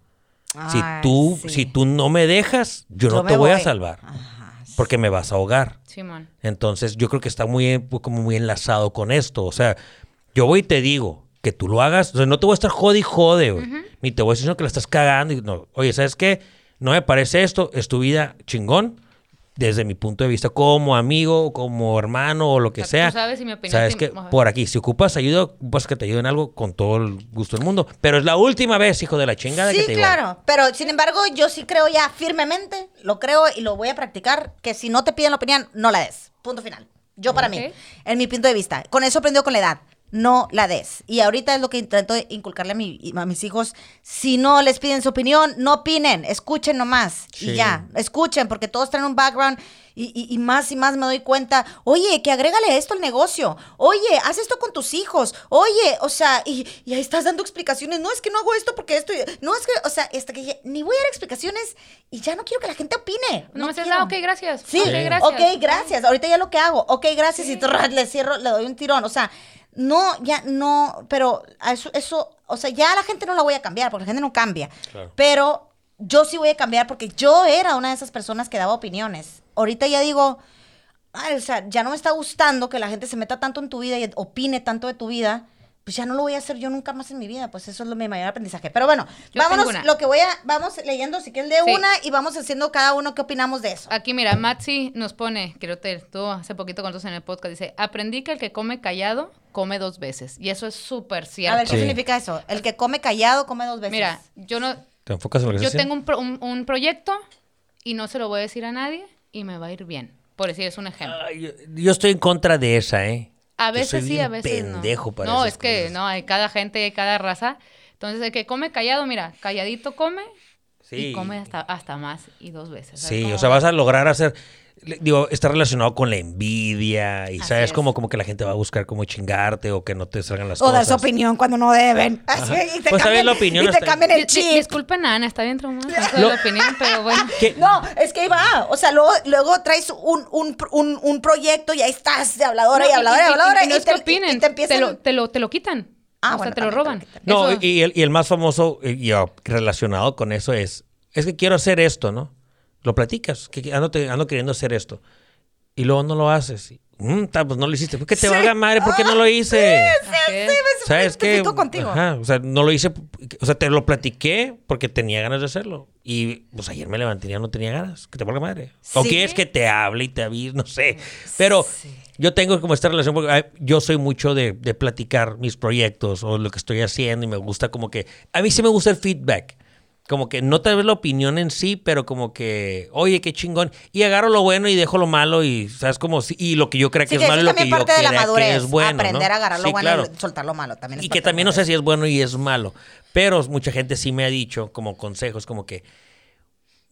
Si Ay, tú sí. si tú no me dejas, yo, Yo no te voy a salvar, Ajá, sí. porque me vas a ahogar. Simón. Entonces, yo creo que está muy, como muy enlazado con esto. O sea, yo voy y te digo que tú lo hagas. O sea, no te voy a estar jode y jode, güey. Ni te voy a decir no, que la estás cagando. Y no, oye, ¿sabes qué? No me parece esto. Es tu vida chingón. Desde mi punto de vista, como amigo, como hermano o lo que O sea, sea. tú sabes y mi opinión Sabes te- que por aquí, si ocupas ayuda, ocupas que te ayuden en algo con todo el gusto del mundo. Pero es la última vez, hijo de la chingada, que Sí, te digo. claro, pero sin embargo yo sí creo ya firmemente, lo creo y lo voy a practicar, que si no te piden la opinión, no la des. Punto final. Yo para mí, Ok. en mi punto de vista. Con eso aprendió con la edad. No la des. Y ahorita es lo que intento inculcarle a, mi- a mis hijos. Si no les piden su opinión, no opinen. Escuchen nomás. Sí. Y ya. Escuchen, porque todos traen un background. Y, y- y más y más me doy cuenta. Oye, que agrégale esto al negocio. Oye, haz esto con tus hijos. Oye, o sea, y, y ahí estás dando explicaciones. No, es que no hago esto porque esto. y- No, es que, o sea, hasta que dije, ni voy a dar explicaciones y ya no quiero que la gente opine. No, me quiero. ah, ok, gracias. Sí, ok, gracias. ok, gracias. Ahorita ya lo que hago. Ok, gracias. Y trrr, le cierro, le doy un tirón. O sea, no, ya no, pero eso, eso, o sea, ya la gente no la voy a cambiar, porque la gente no cambia. Claro. Pero yo sí voy a cambiar porque yo era una de esas personas que daba opiniones. Ahorita ya digo, o sea, ya no me está gustando que la gente se meta tanto en tu vida y opine tanto de tu vida. Pues ya no lo voy a hacer yo nunca más en mi vida. Pues eso es lo, mi mayor aprendizaje. Pero bueno, Yo vámonos, lo que voy a, vamos leyendo si quieres de Sí. una y vamos haciendo cada uno qué opinamos de eso. Aquí, mira, Matsi nos pone, creo que tú hace poquito con nosotros en el podcast, dice, aprendí que el que come callado, come dos veces. Y eso es súper cierto. A ver, ¿qué Sí. significa eso? El que come callado come dos veces. Mira, yo no, ¿Te enfocas en lo que yo tengo un, pro- un- un proyecto y no se lo voy a decir a nadie y me va a ir bien. Por decir, es un ejemplo. Yo estoy en contra de esa, ¿eh? A Yo veces soy sí, bien a veces pendejo no. para no, es que cosas. no, hay cada gente, hay cada raza. Entonces, el que come callado, mira, calladito come Sí. Y come hasta, hasta más y dos veces. ¿sabes Sí, o sea, vas a lograr hacer. Le- Digo, está relacionado con la envidia y Así sabes es. como, como que la gente va a buscar como chingarte o que no te salgan las O cosas. dar su opinión cuando no deben. Así, y te Pues, cambian, La opinión y te cambian el chip. Disculpen a Ana, está bien traumada con eso de Lo- la opinión, pero bueno. ¿Qué? No, es que ahí va. O sea, luego, luego traes un, un, un, un proyecto y ahí estás de habladora y, habladora y, habladora. y no es que te, opinen, te empiezan... lo, te, lo, te lo quitan. Ah, o bueno, sea, te lo también te roban. No, Eso- y el, y el más famoso eh, y oh, relacionado con eso es, es que quiero hacer esto, ¿no? Lo platicas, que ando, te- ando queriendo hacer esto. Y luego no lo haces. Y, "Mm, ta, pues no lo hiciste. ¿Por qué te Sí. valga madre? ¿Por qué no lo hice? Así es. ¿Sabes qué? identifico contigo. Ajá, o sea, no lo hice, o sea, te lo platiqué porque tenía ganas de hacerlo. Y pues ayer me levanté y ya no tenía ganas, que te valga madre. O Sí. quieres que te hable y te avise, no sé. Pero yo tengo como esta relación porque yo soy mucho de, de platicar mis proyectos o lo que estoy haciendo y me gusta como que, a mí sí me gusta el feedback. Como que no tal vez la opinión en sí, pero como que, oye, qué chingón. Y agarro lo bueno y dejo lo malo y, ¿sabes? Como, y lo que yo creo que Sí, es que malo y lo que yo parte de la crea que madurez. es bueno. aprender ¿no? a agarrar lo Sí, bueno claro. y soltar lo malo. También es Y que también no sé si es bueno y es malo. Pero mucha gente sí me ha dicho como consejos, como que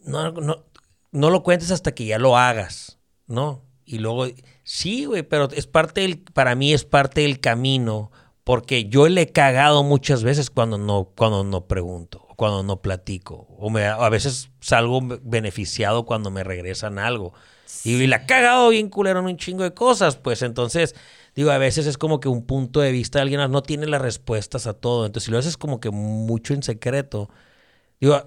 no, no, no lo cuentes hasta que ya lo hagas, ¿no? Y luego, sí, güey, pero es parte del, para mí es parte del camino, porque yo le he cagado muchas veces cuando no, cuando no pregunto, cuando no platico, o me, a veces salgo beneficiado cuando me regresan algo. Y la he cagado bien culero en un chingo de cosas, pues entonces, digo, a veces es como que un punto de vista de alguien más no tiene las respuestas a todo. Entonces, si lo haces como que mucho en secreto, digo,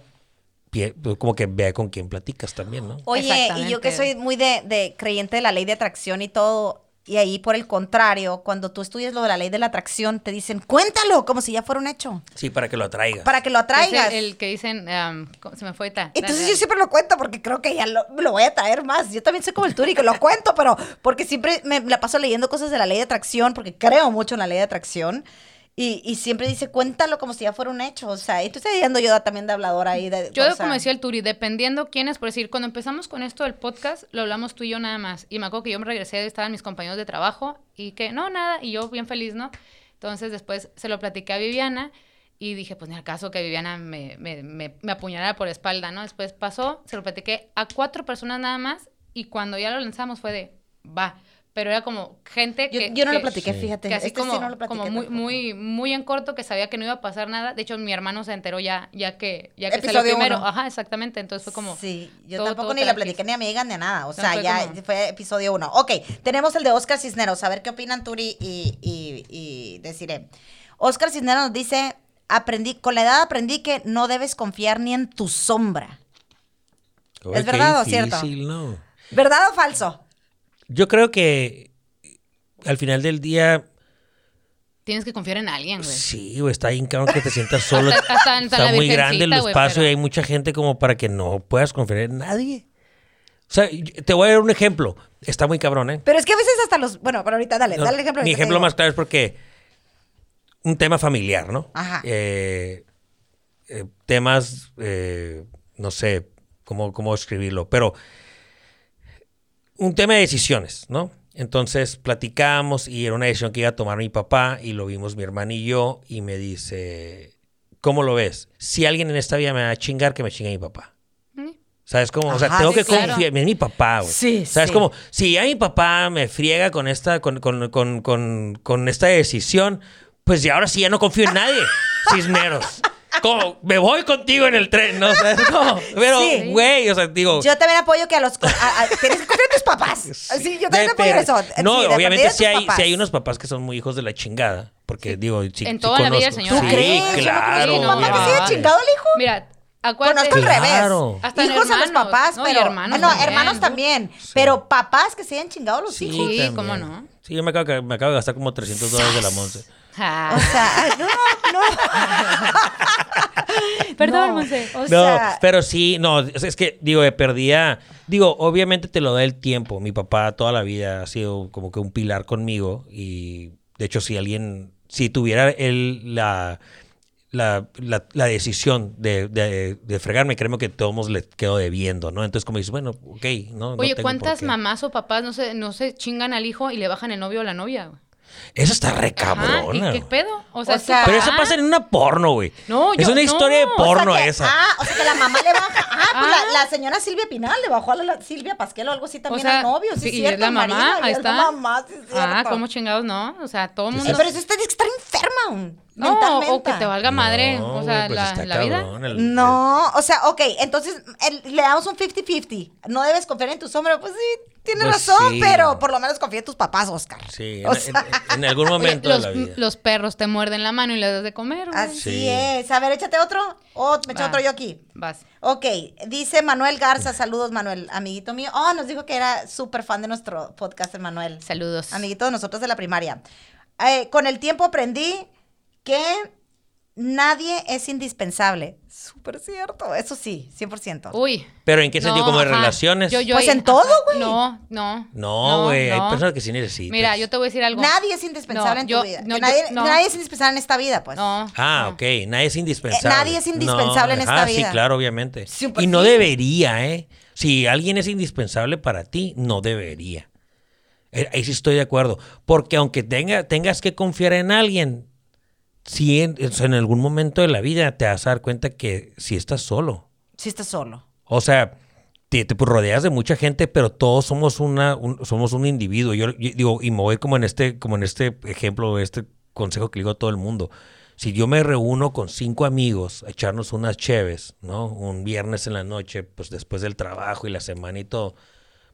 pie- pues, como que vea con quién platicas también, ¿no? Oye, y yo que soy muy de, de creyente de la ley de atracción y todo, y ahí por el contrario, cuando tú estudias lo de la ley de la atracción, te dicen, cuéntalo, como si ya fuera un hecho, Sí, para que lo atraigas. para que lo Es atraigas. el, el que dicen, um, ¿cómo se me fue ahorita. Entonces yo siempre lo cuento porque creo que ya lo, lo voy a traer más. Yo también soy como el Turi, que lo cuento, pero porque siempre me la paso leyendo cosas de la ley de atracción, porque creo mucho en la ley de atracción. Y, y siempre dice, cuéntalo como si ya fuera un hecho. O sea, y tú estás diciendo yo también de habladora ahí. De, Yo, sea, como decía el Turi, dependiendo quién es, por decir, cuando empezamos con esto del podcast, lo hablamos tú y yo nada más. Y me acuerdo que yo me regresé, estaban mis compañeros de trabajo y que no, nada, y yo bien feliz, ¿no? Entonces después se lo platiqué a Viviana y dije, pues ni al caso que Viviana me, me, me, me apuñalara por espalda, ¿no? Después pasó, se lo platiqué a cuatro personas nada más y cuando ya lo lanzamos fue de, va. Pero era como gente Yo, que... yo no lo que- platiqué, Sí. fíjate. que así Este sí como, no lo platiqué como muy, tampoco. muy, muy en corto, que sabía que no iba a pasar nada. De hecho, mi hermano se enteró ya, ya que, ya que salió Episodio primero. uno. Ajá, exactamente. Entonces fue como. Sí, yo todo- tampoco todo ni la platiqué ni a mi amiga ni a nada. O No, sea, fue ya como- fue episodio uno. Ok, tenemos el de Oscar Cisneros. A ver qué opinan Turi y, y, y deciré. Oscar Cisneros nos dice, aprendí, con la edad aprendí que no debes confiar ni en tu sombra. ¿Es verdad o cierto? ¿no? ¿Verdad o falso? Yo creo que al final del día, Tienes que confiar en alguien, güey. sí, güey, está bien cabrón que te sientas solo. Hasta- hasta- hasta está muy grande el güey, espacio pero- y hay mucha gente como para que no puedas confiar en nadie. O sea, te voy a dar un ejemplo. Está muy cabrón, ¿eh? Pero es que a veces hasta los... Bueno, pero ahorita dale, No, dale el ejemplo. Mi ejemplo más claro es porque un tema familiar, ¿no? Ajá. Eh, eh, temas, eh, no sé cómo, cómo escribirlo, pero un tema de decisiones, ¿no? Entonces platicamos y era una decisión que iba a tomar mi papá y lo vimos mi hermana y yo y me dice, ¿cómo lo ves? Si alguien en esta vida me va a chingar, que me chingue mi papá. Mm. ¿Sabes cómo? O sea, tengo sí, que claro. confiar. Es mi papá, güey. Sí, ¿Sabes sí. cómo? Si ya mi papá me friega con esta, con, con, con, con, con esta decisión, pues ya ahora sí ya no confío en nadie. Cisneros. Como, me voy contigo en el tren, ¿no? ¿Sabes cómo? Pero, Sí. güey, o sea, digo. Yo también apoyo que a los... a- a- tienes que confiar en tus papás. Sí, yo también de apoyo eso. No, Sí, obviamente sí hay, sí hay unos papás que son muy hijos de la chingada. Porque, digo, sí, En toda la vida señor. ¿Tú Sí, crees? Yo no claro. conozco un papá que no, se haya no. chingado al hijo. Mira, acuérdate. Conozco al Claro. revés. Hasta Hijos a los hermanos. papás, No, pero. hermanos no, también. hermanos también. Pero papás que se hayan chingado los Sí, hijos. Sí, cómo no. Sí, yo me acabo, me acabo de gastar como 300 dólares de la Monse. Ah. O sea, no, no. Perdón, No. Monse. O no, sea, pero sí, no, es es que, digo, perdía, digo, obviamente te lo da el tiempo. Mi papá toda la vida ha sido como que un pilar conmigo y, de hecho, si alguien, si tuviera él la, la, la, la decisión de, de, de fregarme, créeme que todos le quedo debiendo, ¿no? Entonces, como dices, bueno, ok, ¿no? no Oye, tengo por ¿cuántas mamás o papás no se, no se chingan al hijo y le bajan el novio o la novia? Eso está re. ¿Y qué pedo? O sea, O sea, ¿tu Pero eso pasa en una porno, güey. No, Es yo- una no. historia de O porno o sea que, esa. Ah, o sea que la mamá le baja. Ah, pues la, la señora Silvia Pinal le bajó a la, la Silvia Pasquel o algo así también sea, al novio. Sí, sí, es y cierto, es la mamá, Marina, y ahí es está. la mamá, sí, es cierto. Ah, ¿cómo chingados no? O sea, todo el Sí, mundo... Eh, pero eso está, estar enferma. No, mentalmente. o que te valga madre. No, o sea, pues la, está la vida. el- No, o sea, ok, entonces el- le damos un 50-50. No debes confiar en tus hombres. Pues sí, tienes Pues razón, sí. pero por lo menos confía en tus papás, Oscar. Sí, O en, sea, en- en algún Oye, momento los, de la vida. los perros te muerden la mano y le das de comer, güey. así Sí. es. A ver, échate otro. O me echo otro yo aquí. Vas. Ok, dice Manuel Garza, saludos Manuel, amiguito mío. Oh, nos dijo que era súper fan de nuestro podcast, el Manuel. Saludos. Amiguito de nosotros de la primaria. Eh, con el tiempo aprendí que nadie es indispensable. Súper cierto, eso sí, 100%. Uy. Pero ¿en qué sentido? No, ¿Como de relaciones? Yo- yo- Pues en ajá. todo, güey. No, no. no, güey. no. Hay personas que sí necesitan. Mira, yo te voy a decir algo. Nadie es indispensable No, en tu yo- vida. no, Que yo- nadie, no. nadie es indispensable en esta vida, pues. No. Ah, no. ok. Nadie es indispensable. Eh, nadie es indispensable en esta ajá, vida. Sí, claro, obviamente. Y no sí. debería, ¿eh? Si alguien es indispensable para ti, no debería. Eh, Ahí sí estoy de acuerdo. Porque aunque tenga, tengas que confiar en alguien, si en, en algún momento de la vida te vas a dar cuenta que si estás solo. Si estás solo. O sea, te, te rodeas de mucha gente, pero todos somos una, un- somos un individuo. Yo, yo digo, y me voy como en este, como en este ejemplo, este consejo que le digo a todo el mundo. Si yo me reúno con cinco amigos a echarnos unas cheves, ¿no? Un viernes en la noche, pues después del trabajo y la semana y todo,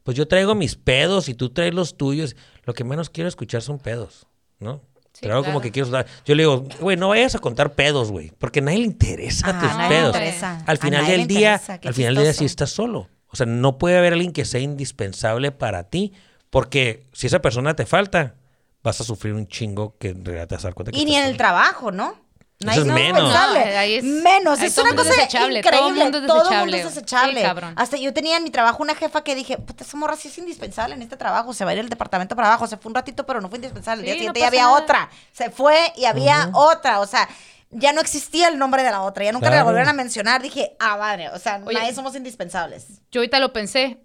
pues yo traigo mis pedos y tú traes los tuyos. Lo que menos quiero escuchar son pedos, ¿no? Sí, Pero algo como claro. que quiero. Yo le digo, güey, no vayas a contar pedos, güey, porque a nadie le interesa Ah, tus nadie pedos. interesa. Al final del día, interesa, al final del día sí estás solo. O sea, no puede haber alguien que sea indispensable para ti, porque si esa persona te falta, vas a sufrir un chingo que en realidad te vas a dar cuenta que Y ni en el solo. trabajo, ¿no? Eso es es menos. indispensable. No, ahí es- menos. ahí Es todo una cosa increíble. todo mundo es Todo desechable, mundo es desechable. Sí, cabrón. Hasta yo tenía en mi trabajo una jefa que dije, puta, esa morra sí es indispensable en este trabajo. Se va a ir el departamento para abajo. Se fue un ratito, pero no fue indispensable. El día no siguiente ya había nada. otra. Se fue y había otra. O sea, ya no existía el nombre de la otra. Ya nunca la volvieron a mencionar. Dije, ah, madre. O sea, Oye. nadie somos indispensables. Yo ahorita lo pensé.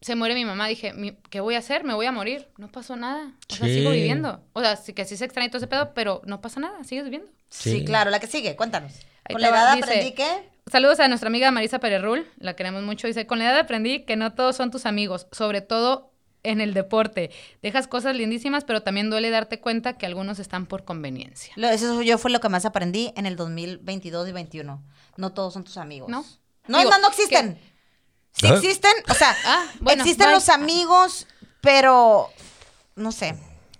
Se muere mi mamá, dije, mi- ¿qué voy a hacer? Me voy a morir. No pasó nada. O sea, sigo viviendo. O sea, sí que sí se extraña todo ese pedo, pero no pasa nada, sigues viviendo. Sí, Sí. claro. La que sigue, cuéntanos. Ahí Con la edad dice- aprendí que... Saludos a nuestra amiga Marisa Pererrul, la queremos mucho. Dice, con la edad aprendí que no todos son tus amigos, sobre todo en el deporte. Dejas cosas lindísimas, pero también duele darte cuenta que algunos están por conveniencia. Lo- eso yo fue lo que más aprendí en el 2022 y 21. No todos son tus amigos. ¿No? No, Digo, no, no existen. Sí ¿Ah? existen, o sea, Ah, bueno, existen bye. los amigos, pero no sé.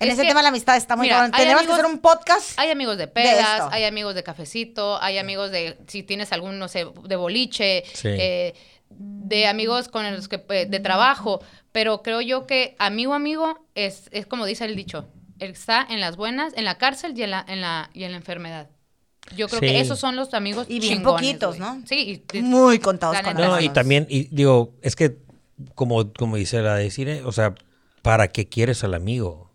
En Es ese que, tema la amistad está muy mira, hay Tenemos que amigos- hacer un podcast. Hay amigos de pedas, hay amigos de cafecito, hay amigos de, si tienes algún, no sé, de boliche, Sí. eh, de amigos con los que, eh, de trabajo, pero creo yo que amigo, amigo, es, es como dice el dicho, está en las buenas, en la cárcel y en la, en la, y en la enfermedad. Yo creo Sí. que esos son los amigos Y bien chingones, poquitos. ¿no? Sí, y- Muy contados con No, y también, y digo, es que, como, como dice la decir, o sea, ¿para qué quieres al amigo?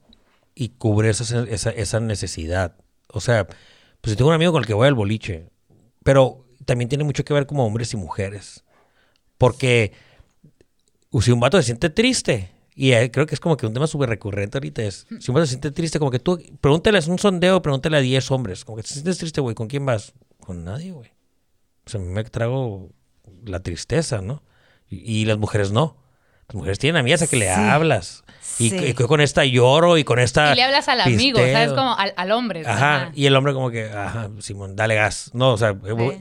Y cubre esa, esa, esa necesidad. O sea, pues si tengo un amigo con el que voy al boliche, pero también tiene mucho que ver como hombres y mujeres. Porque si un vato se siente triste, y eh, creo que es como que un tema súper recurrente ahorita es, si un vato se siente triste, como que tú, pregúntale, es un sondeo, pregúntale a 10 hombres, como que te sientes triste, güey, ¿con quién vas? Con nadie, güey. O sea, me trago la tristeza, ¿no? Y, y las mujeres no. Las mujeres tienen amigas a que le Sí. hablas. Y, Sí. y con esta lloro y con esta... y le hablas al amigo, pisteo. ¿sabes? Como al, al hombre. Ajá, y el hombre como que, ajá, Simón, dale gas. No, o sea,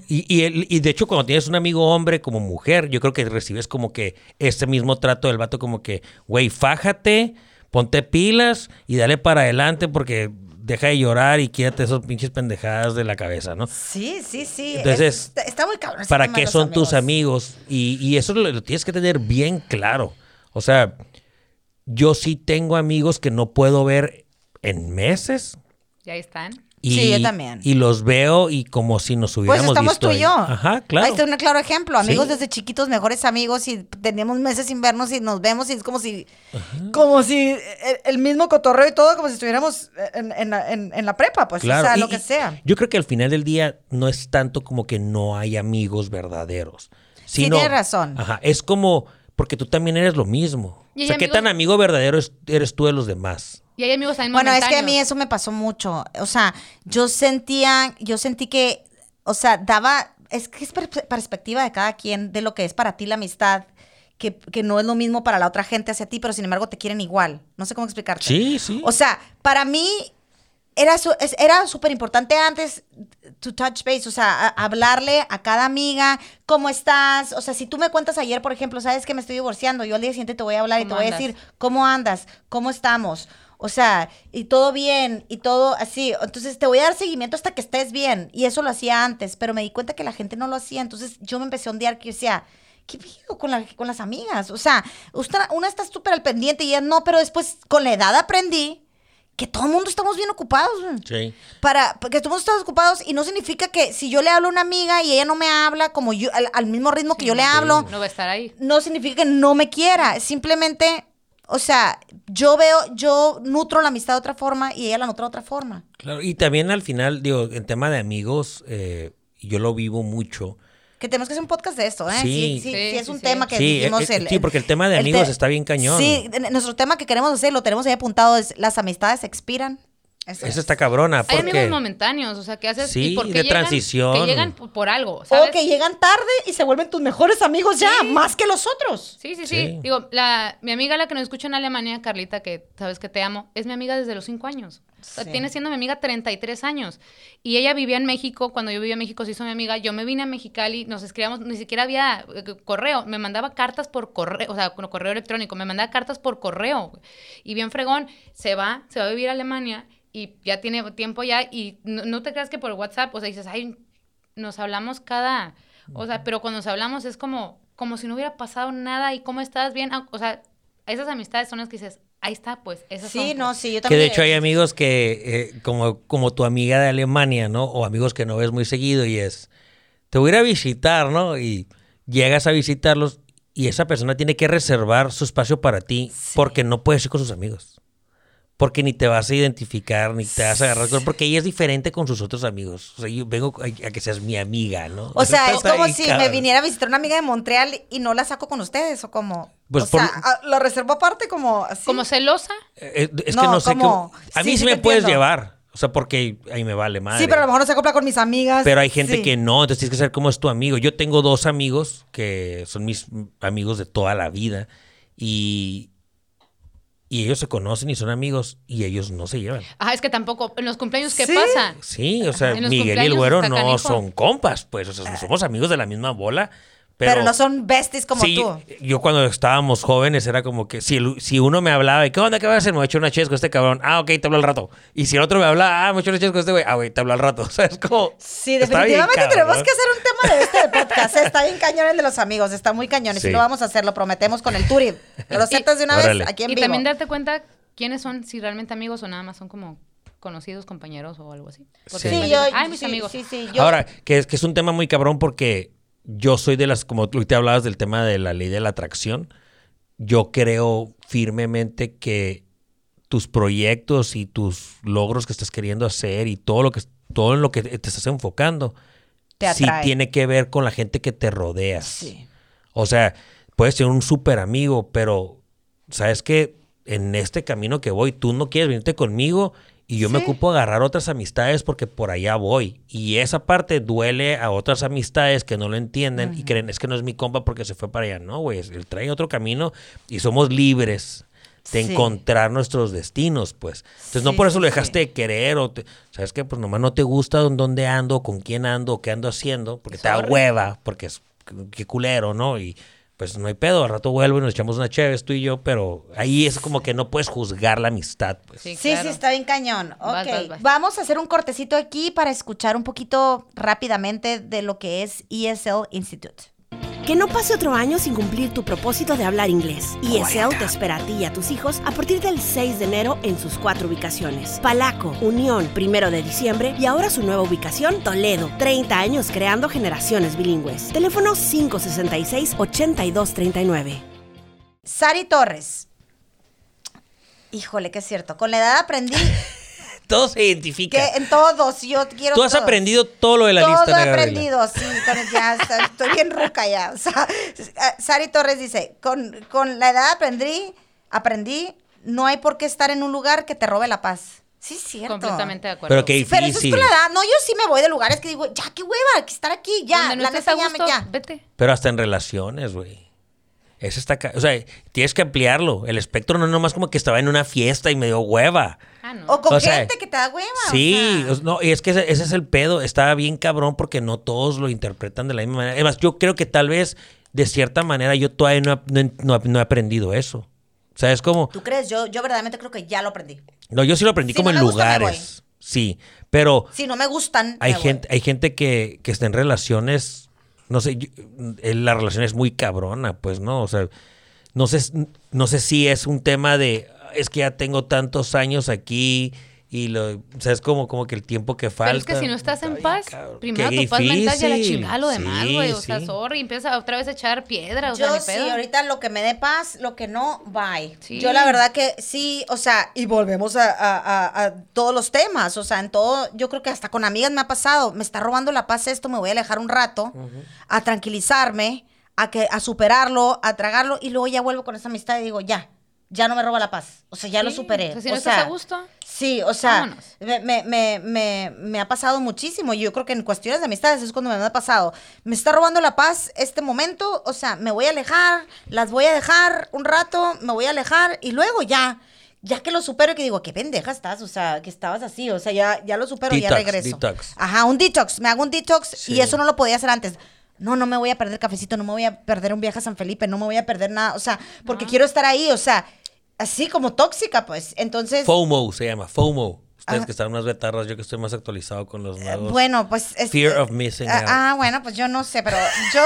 y, y, el- y de hecho cuando tienes un amigo hombre como mujer, yo creo que recibes como que este mismo trato del vato como que, güey, fájate, ponte pilas y dale para adelante porque deja de llorar y quédate esos pinches pendejadas de la cabeza, ¿no? Sí, sí, sí. Entonces, Es- está, muy cabrón. ¿Para qué son tus amigos? Y, y eso lo, lo tienes que tener bien claro. O sea, yo sí tengo amigos que no puedo ver en meses. Y ahí están. Y, Sí, yo también. Y los veo y como si nos Pues hubiéramos estamos visto tú y ahí. yo. Ajá, claro. Ahí está un claro ejemplo. Amigos Sí. desde chiquitos, mejores amigos y tenemos meses sin vernos y nos vemos y es como si, como si el, el mismo cotorreo y todo, como si estuviéramos en, en la, en- en la prepa, pues, Claro, o sea, y- lo que sea. Yo creo que al final del día no es tanto como que no hay amigos verdaderos. Sí, Sino, tienes razón. Ajá, es como, porque tú también eres lo mismo. O sea, ¿qué tan amigo verdadero es- eres tú de los demás? Y hay amigos también Bueno, es que a mí eso me pasó mucho. O sea, yo sentía, yo sentí que, o sea, daba, es que es per- perspectiva de cada quien, de lo que es para ti la amistad, que, que no es lo mismo para la otra gente hacia ti, pero sin embargo te quieren igual. No sé cómo explicarte. Sí, sí. O sea, para mí era su- era súper importante antes to touch base, o sea, a- hablarle a cada amiga, ¿cómo estás? O sea, si tú me cuentas ayer, por ejemplo, sabes que me estoy divorciando, yo al día siguiente te voy a hablar y te ¿Cómo voy a decir, ¿cómo andas? ¿Cómo estamos? O sea, y todo bien, y todo así. Entonces te voy a dar seguimiento hasta que estés bien. Y eso lo hacía antes, pero me di cuenta que la gente no lo hacía. Entonces yo me empecé a ondear que yo decía, ¿qué pido con, la- con las amigas? O sea, usted- una está súper al pendiente y ella no, pero después con la edad aprendí que todo el mundo estamos bien ocupados. Sí. Para, porque todo el mundo estamos ocupados y no significa que si yo le hablo a una amiga y ella no me habla como yo, al, al mismo ritmo que yo le hablo, No va a estar ahí. no significa que no me quiera. Simplemente, o sea, yo veo, yo nutro la amistad de otra forma y ella la nutre de otra forma. Claro, y también al final, digo, en tema de amigos, eh, yo lo vivo mucho. Que tenemos que hacer un podcast de esto, ¿eh? Sí. Sí, sí, Sí, sí, es un sí. tema que Sí, dijimos. eh, eh, sí, porque el tema de amigos está bien cañón. Sí, nuestro tema que queremos hacer, lo tenemos ahí apuntado, es las amistades expiran. Eso está cabrona, Hay porque... amigos momentáneos, o sea, que haces Sí, y por qué de llegan- transición. Que llegan por, algo, O que llegan tarde y se vuelven tus mejores amigos ya, más que los otros. Sí, sí, sí, Sí. Digo, la, mi amiga, la que nos escucha en Alemania, Carlita, que sabes que te amo, es mi amiga desde los 5 años. O sea, tiene siendo mi amiga 33 años. Y ella vivía en México. Cuando yo vivía en México, se hizo mi amiga. Yo me vine a Mexicali, nos escribíamos, ni siquiera había eh, correo. Me mandaba cartas por correo, o sea, con correo electrónico. Me mandaba cartas por correo. Y bien fregón, se va, se va a vivir a Alemania y ya tiene tiempo ya. Y no, no te creas que por WhatsApp, o sea, dices, ay, nos hablamos cada. O sea, pero cuando nos hablamos es como, como si no hubiera pasado nada y cómo estás bien. Ah, O sea, esas amistades son las que dices, ahí está, pues, esas Sí, son, no, pues. sí, yo Que también. de hecho hay amigos que, eh, como, como tu amiga de Alemania, ¿no? O amigos que no ves muy seguido y es, te voy a ir a visitar, ¿no? Y llegas a visitarlos y esa persona tiene que reservar su espacio para ti porque no puedes ir con sus amigos. Porque ni te vas a identificar, ni te vas a agarrar con... Porque ella es diferente con sus otros amigos. O sea, yo vengo a, que seas mi amiga, ¿no? O sea, es como si me viniera a visitar una amiga de Montreal y no la saco con ustedes, o como. Pues o sea, por- a- lo reservo aparte como así. Como celosa. Eh, es No, que no sé ¿cómo? A mí sí, sí me puedes entiendo. llevar. O sea, porque ahí me vale madre. Sí, pero a lo mejor no se acopla con mis amigas. Pero hay gente Sí. que no, entonces tienes que saber cómo es tu amigo. Yo tengo dos amigos que son mis amigos de toda la vida y, y ellos se conocen y son amigos y ellos no se llevan. Ajá, es que tampoco. En los cumpleaños, ¿qué Sí. pasa? Sí, o sea, Miguel y el güero no canijo. son compas, pues, o sea, somos amigos de la misma bola. Pero, Pero, no son besties como sí, tú. yo cuando estábamos jóvenes era como que si, si uno me hablaba, ¿qué onda? ¿Qué vas a hacer? Me voy a echar una chesca con este cabrón. Ah, ok, te hablo al rato. Y si el otro me hablaba, ah, me voy a echar una chesca con este güey. Ah, güey, te hablo al rato. O sea, es como... Sí, definitivamente tenemos que hacer un tema de este de podcast. Está bien cañón el de los amigos, está muy cañón. Y si lo vamos a hacer, lo prometemos con el Turi. ¿Lo aceptas de una Órale. vez? Aquí en Y vivo. también darte cuenta quiénes son, si realmente amigos o nada más son como conocidos, compañeros o algo así. Porque Sí. yo, Ay, mis sí, amigos. Sí, sí, yo. Ahora, que es, que es un tema muy cabrón porque yo soy de las, como tú te hablabas del tema de la ley de la atracción, yo creo firmemente que tus proyectos y tus logros que estás queriendo hacer y todo lo que todo en lo que te estás enfocando Te sí tiene que ver con la gente que te rodea. Sí. O sea, puedes ser un súper amigo, pero sabes que en este camino que voy, tú no quieres venirte conmigo y yo me Sí. ocupo de agarrar otras amistades porque por allá voy. Y esa parte duele a otras amistades que no lo entienden y creen, es que no es mi compa porque se fue para allá. No, güey, él trae otro camino y somos libres de Sí. encontrar nuestros destinos, pues. Entonces, no por eso lo dejaste de querer o te- sabes que pues nomás no te gusta dónde ando, con quién ando, qué ando haciendo, porque te da Sorry. hueva, porque es qué culero, ¿no? Y pues no hay pedo, al rato vuelvo y nos echamos una chévere, tú y yo, pero ahí es como que no puedes juzgar la amistad, pues. Sí, Sí, está bien cañón. Ok, Vas, vas, vas. vamos a hacer un cortecito aquí para escuchar un poquito rápidamente de lo que es ESL Institute. Que no pase otro año sin cumplir tu propósito de hablar inglés. ESL te espera a ti y a tus hijos a partir del 6 de enero en sus cuatro ubicaciones. Palaco, Unión, primero de diciembre y ahora su nueva ubicación, Toledo. 30 años creando generaciones bilingües. Teléfono 566-8239. Sari Torres. Híjole, que es cierto. Con la edad aprendí. todo se identifica. Que en todos, yo quiero Tú has todos. aprendido todo lo de la Todo lista he negra. Gabriela. aprendido, sí, con- ya estoy bien ruca ya. O sea, eh, Sari Torres dice, con, con la edad aprendí, aprendí, no hay por qué estar en un lugar que te robe la paz. Sí, es cierto. Completamente de acuerdo. Pero qué Pero eso es difícil. con la edad. No, yo sí me voy de lugares que digo, ya, qué hueva, que estar aquí, ya. No la neta, a ya, me- gusto, ya. vete. Pero hasta en relaciones, güey. Eso está... ca- O sea, tienes que ampliarlo. El espectro no es nomás como que estaba en una fiesta y me dio hueva. Ah, no. O con O sea, gente que te da hueva. o Sí, sea. no, y es que ese, ese es el pedo. Está bien cabrón porque no todos lo interpretan de la misma manera. Además, yo creo que tal vez, de cierta manera, yo todavía no, he- no, no- no he aprendido eso. O sea, es como... ¿Tú crees? Yo, yo verdaderamente creo que ya lo aprendí. No, yo sí lo aprendí Si como no en gusta, lugares. Sí, pero Si no me gustan, hay me voy. gente, hay gente que, que está en relaciones, no sé, yo- la relación es muy cabrona, pues, ¿no? O sea, no sé, no sé si es un tema de, es que ya tengo tantos años aquí y lo, o sea, es como, como que el tiempo que falta. Pero es que si no estás en Ay, paz, cabrón, primero tu paz mental y a la chingada lo demás, Sí, güey. o sea, sí. sorry, empieza otra vez a echar piedra, o Yo sea, ni sí, pedo. ahorita lo que me dé paz, lo que no, bye. Sí. Yo la verdad que sí, o sea, y volvemos a, a- a- a todos los temas, o sea, en todo, yo creo que hasta con amigas me ha pasado, me está robando la paz esto, me voy a alejar un rato, a tranquilizarme, a, que, a superarlo, a tragarlo, y luego ya vuelvo con esa amistad y digo, ya, ya no me roba la paz, o sea, ya lo superé. o sea, si o no estás sea, a gusto, Sí, o sea, me, me, me, me, me ha pasado muchísimo. Yo creo que en cuestiones de amistades es cuando me ha pasado. Me está robando la paz este momento, o sea, me voy a alejar, las voy a dejar un rato, me voy a alejar y luego ya, ya que lo supero y que digo, qué pendeja estás, o sea, que estabas así, o sea, ya, ya lo supero y ya Detox, regreso. detox. Ajá, un detox, me hago un detox Sí. y eso no lo podía hacer antes. No, no me voy a perder cafecito, no me voy a perder un viaje a San Felipe, no me voy a perder nada, o sea, porque quiero estar ahí, o sea, así como tóxica, pues. Entonces, FOMO se llama, FOMO. Ustedes Ajá. que están más betarras, yo que estoy más actualizado con los Eh, nuevos. Bueno, pues. es- Fear of missing ah, out. Ah, bueno, pues yo no sé, pero yo.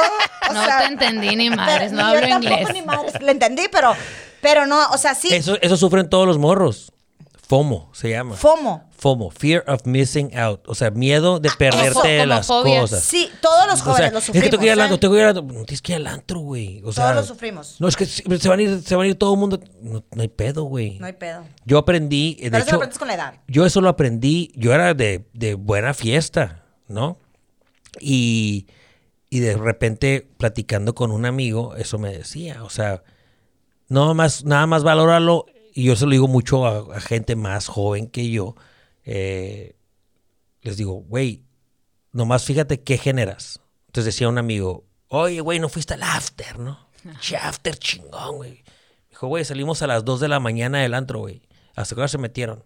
o No sea, te entendí ni madres, pero no yo hablo tampoco inglés. Ni madres, le entendí, pero, pero no, o sea, sí. Eso, eso sufren todos los morros. FOMO se llama. FOMO. FOMO, Fear of Missing Out. O sea, miedo de perderte como de las fobia. cosas. Sí, todos los O jóvenes sea, lo es sufrimos. que tengo que ir al antro, tengo que ir al antro. No tienes que ir al antro, güey. O sea, Todos lo sufrimos. No, es que se van a ir, se van a ir todo el mundo. No, no hay pedo, güey. No hay pedo. Yo aprendí, de Pero eso lo aprendes con la edad. yo eso lo aprendí, yo era de, de buena fiesta, ¿no? Y, y de repente platicando con un amigo, eso me decía, o sea, no más, nada más valóralo, y yo se lo digo mucho a, a gente más joven que yo, eh, les digo, güey, nomás fíjate qué generas. Entonces decía un amigo, oye, güey, no fuiste al after, ¿no? Che, after chingón, güey. Dijo, güey, salimos a las 2 de la mañana del antro, güey. ¿Hasta qué hora se metieron?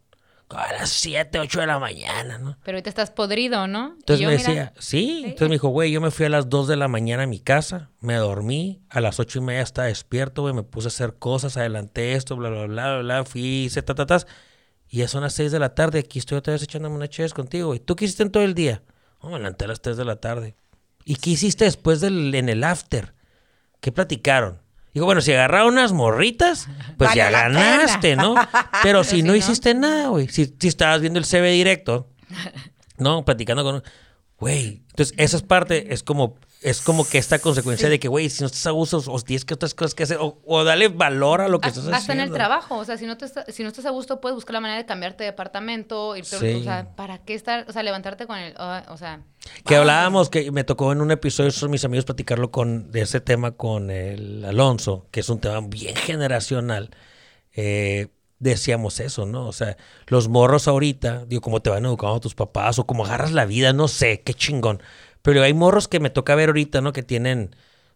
A las 7, 8 de la mañana, ¿no? Pero ahorita estás podrido, ¿no? Y Entonces yo, me mira, decía, sí. Entonces me dijo, güey, yo me fui a las 2 de la mañana a mi casa, me dormí, a las 8 y media estaba despierto, güey, me puse a hacer cosas, adelanté esto, bla, bla, bla, bla, bla, fui, hice tatatas. Y ya son las 6 de la tarde, aquí estoy otra vez echándome una chévere contigo, güey. ¿Tú qué hiciste en todo el día? Oh, me levanté a las 3 de la tarde. ¿Y qué hiciste después del, en el after? ¿Qué platicaron? Digo, bueno, si agarraron unas morritas, pues ya pena. ganaste, ¿no? Pero si si no no. hiciste nada, güey. Si, si estabas viendo el CB directo, no, platicando con... Güey, entonces esa es parte, es como, es como que esta consecuencia de que, güey, si no estás a gusto, o tienes que otras cosas que hacer, o, o dale valor a lo que estás hasta en haciendo. el trabajo, o sea, si no, te está- si no estás a gusto, puedes buscar la manera de cambiarte de departamento, irte, Sí. o sea, ¿para qué estar, o sea, levantarte con el, ah, o sea, Que hablábamos, que me tocó en un episodio, son mis amigos platicarlo con, de ese tema con el Alonso, que es un tema bien generacional. Eh, decíamos eso, ¿no? O sea, los morros ahorita, digo, como te van educando tus papás o como agarras la vida, no sé, qué chingón. Pero hay morros que me toca ver ahorita, ¿no? Que tienen,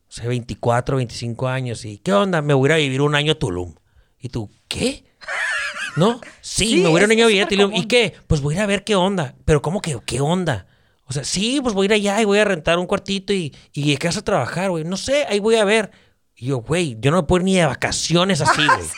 o sea, 24, 25 años y, ¿qué onda? Me voy a ir a vivir un año a Tulum. Y tú, ¿qué? ¿No? Sí, Sí, me voy a ir un año a vivir a Tulum. ¿Y qué? Pues voy a ir a ver qué onda. Pero ¿cómo que qué onda? O sea, sí, pues voy a ir allá y voy a rentar un cuartito y, y de vas a trabajar, güey. No sé, ahí voy a ver. Y yo, güey, yo no me puedo ir ni de vacaciones así, güey.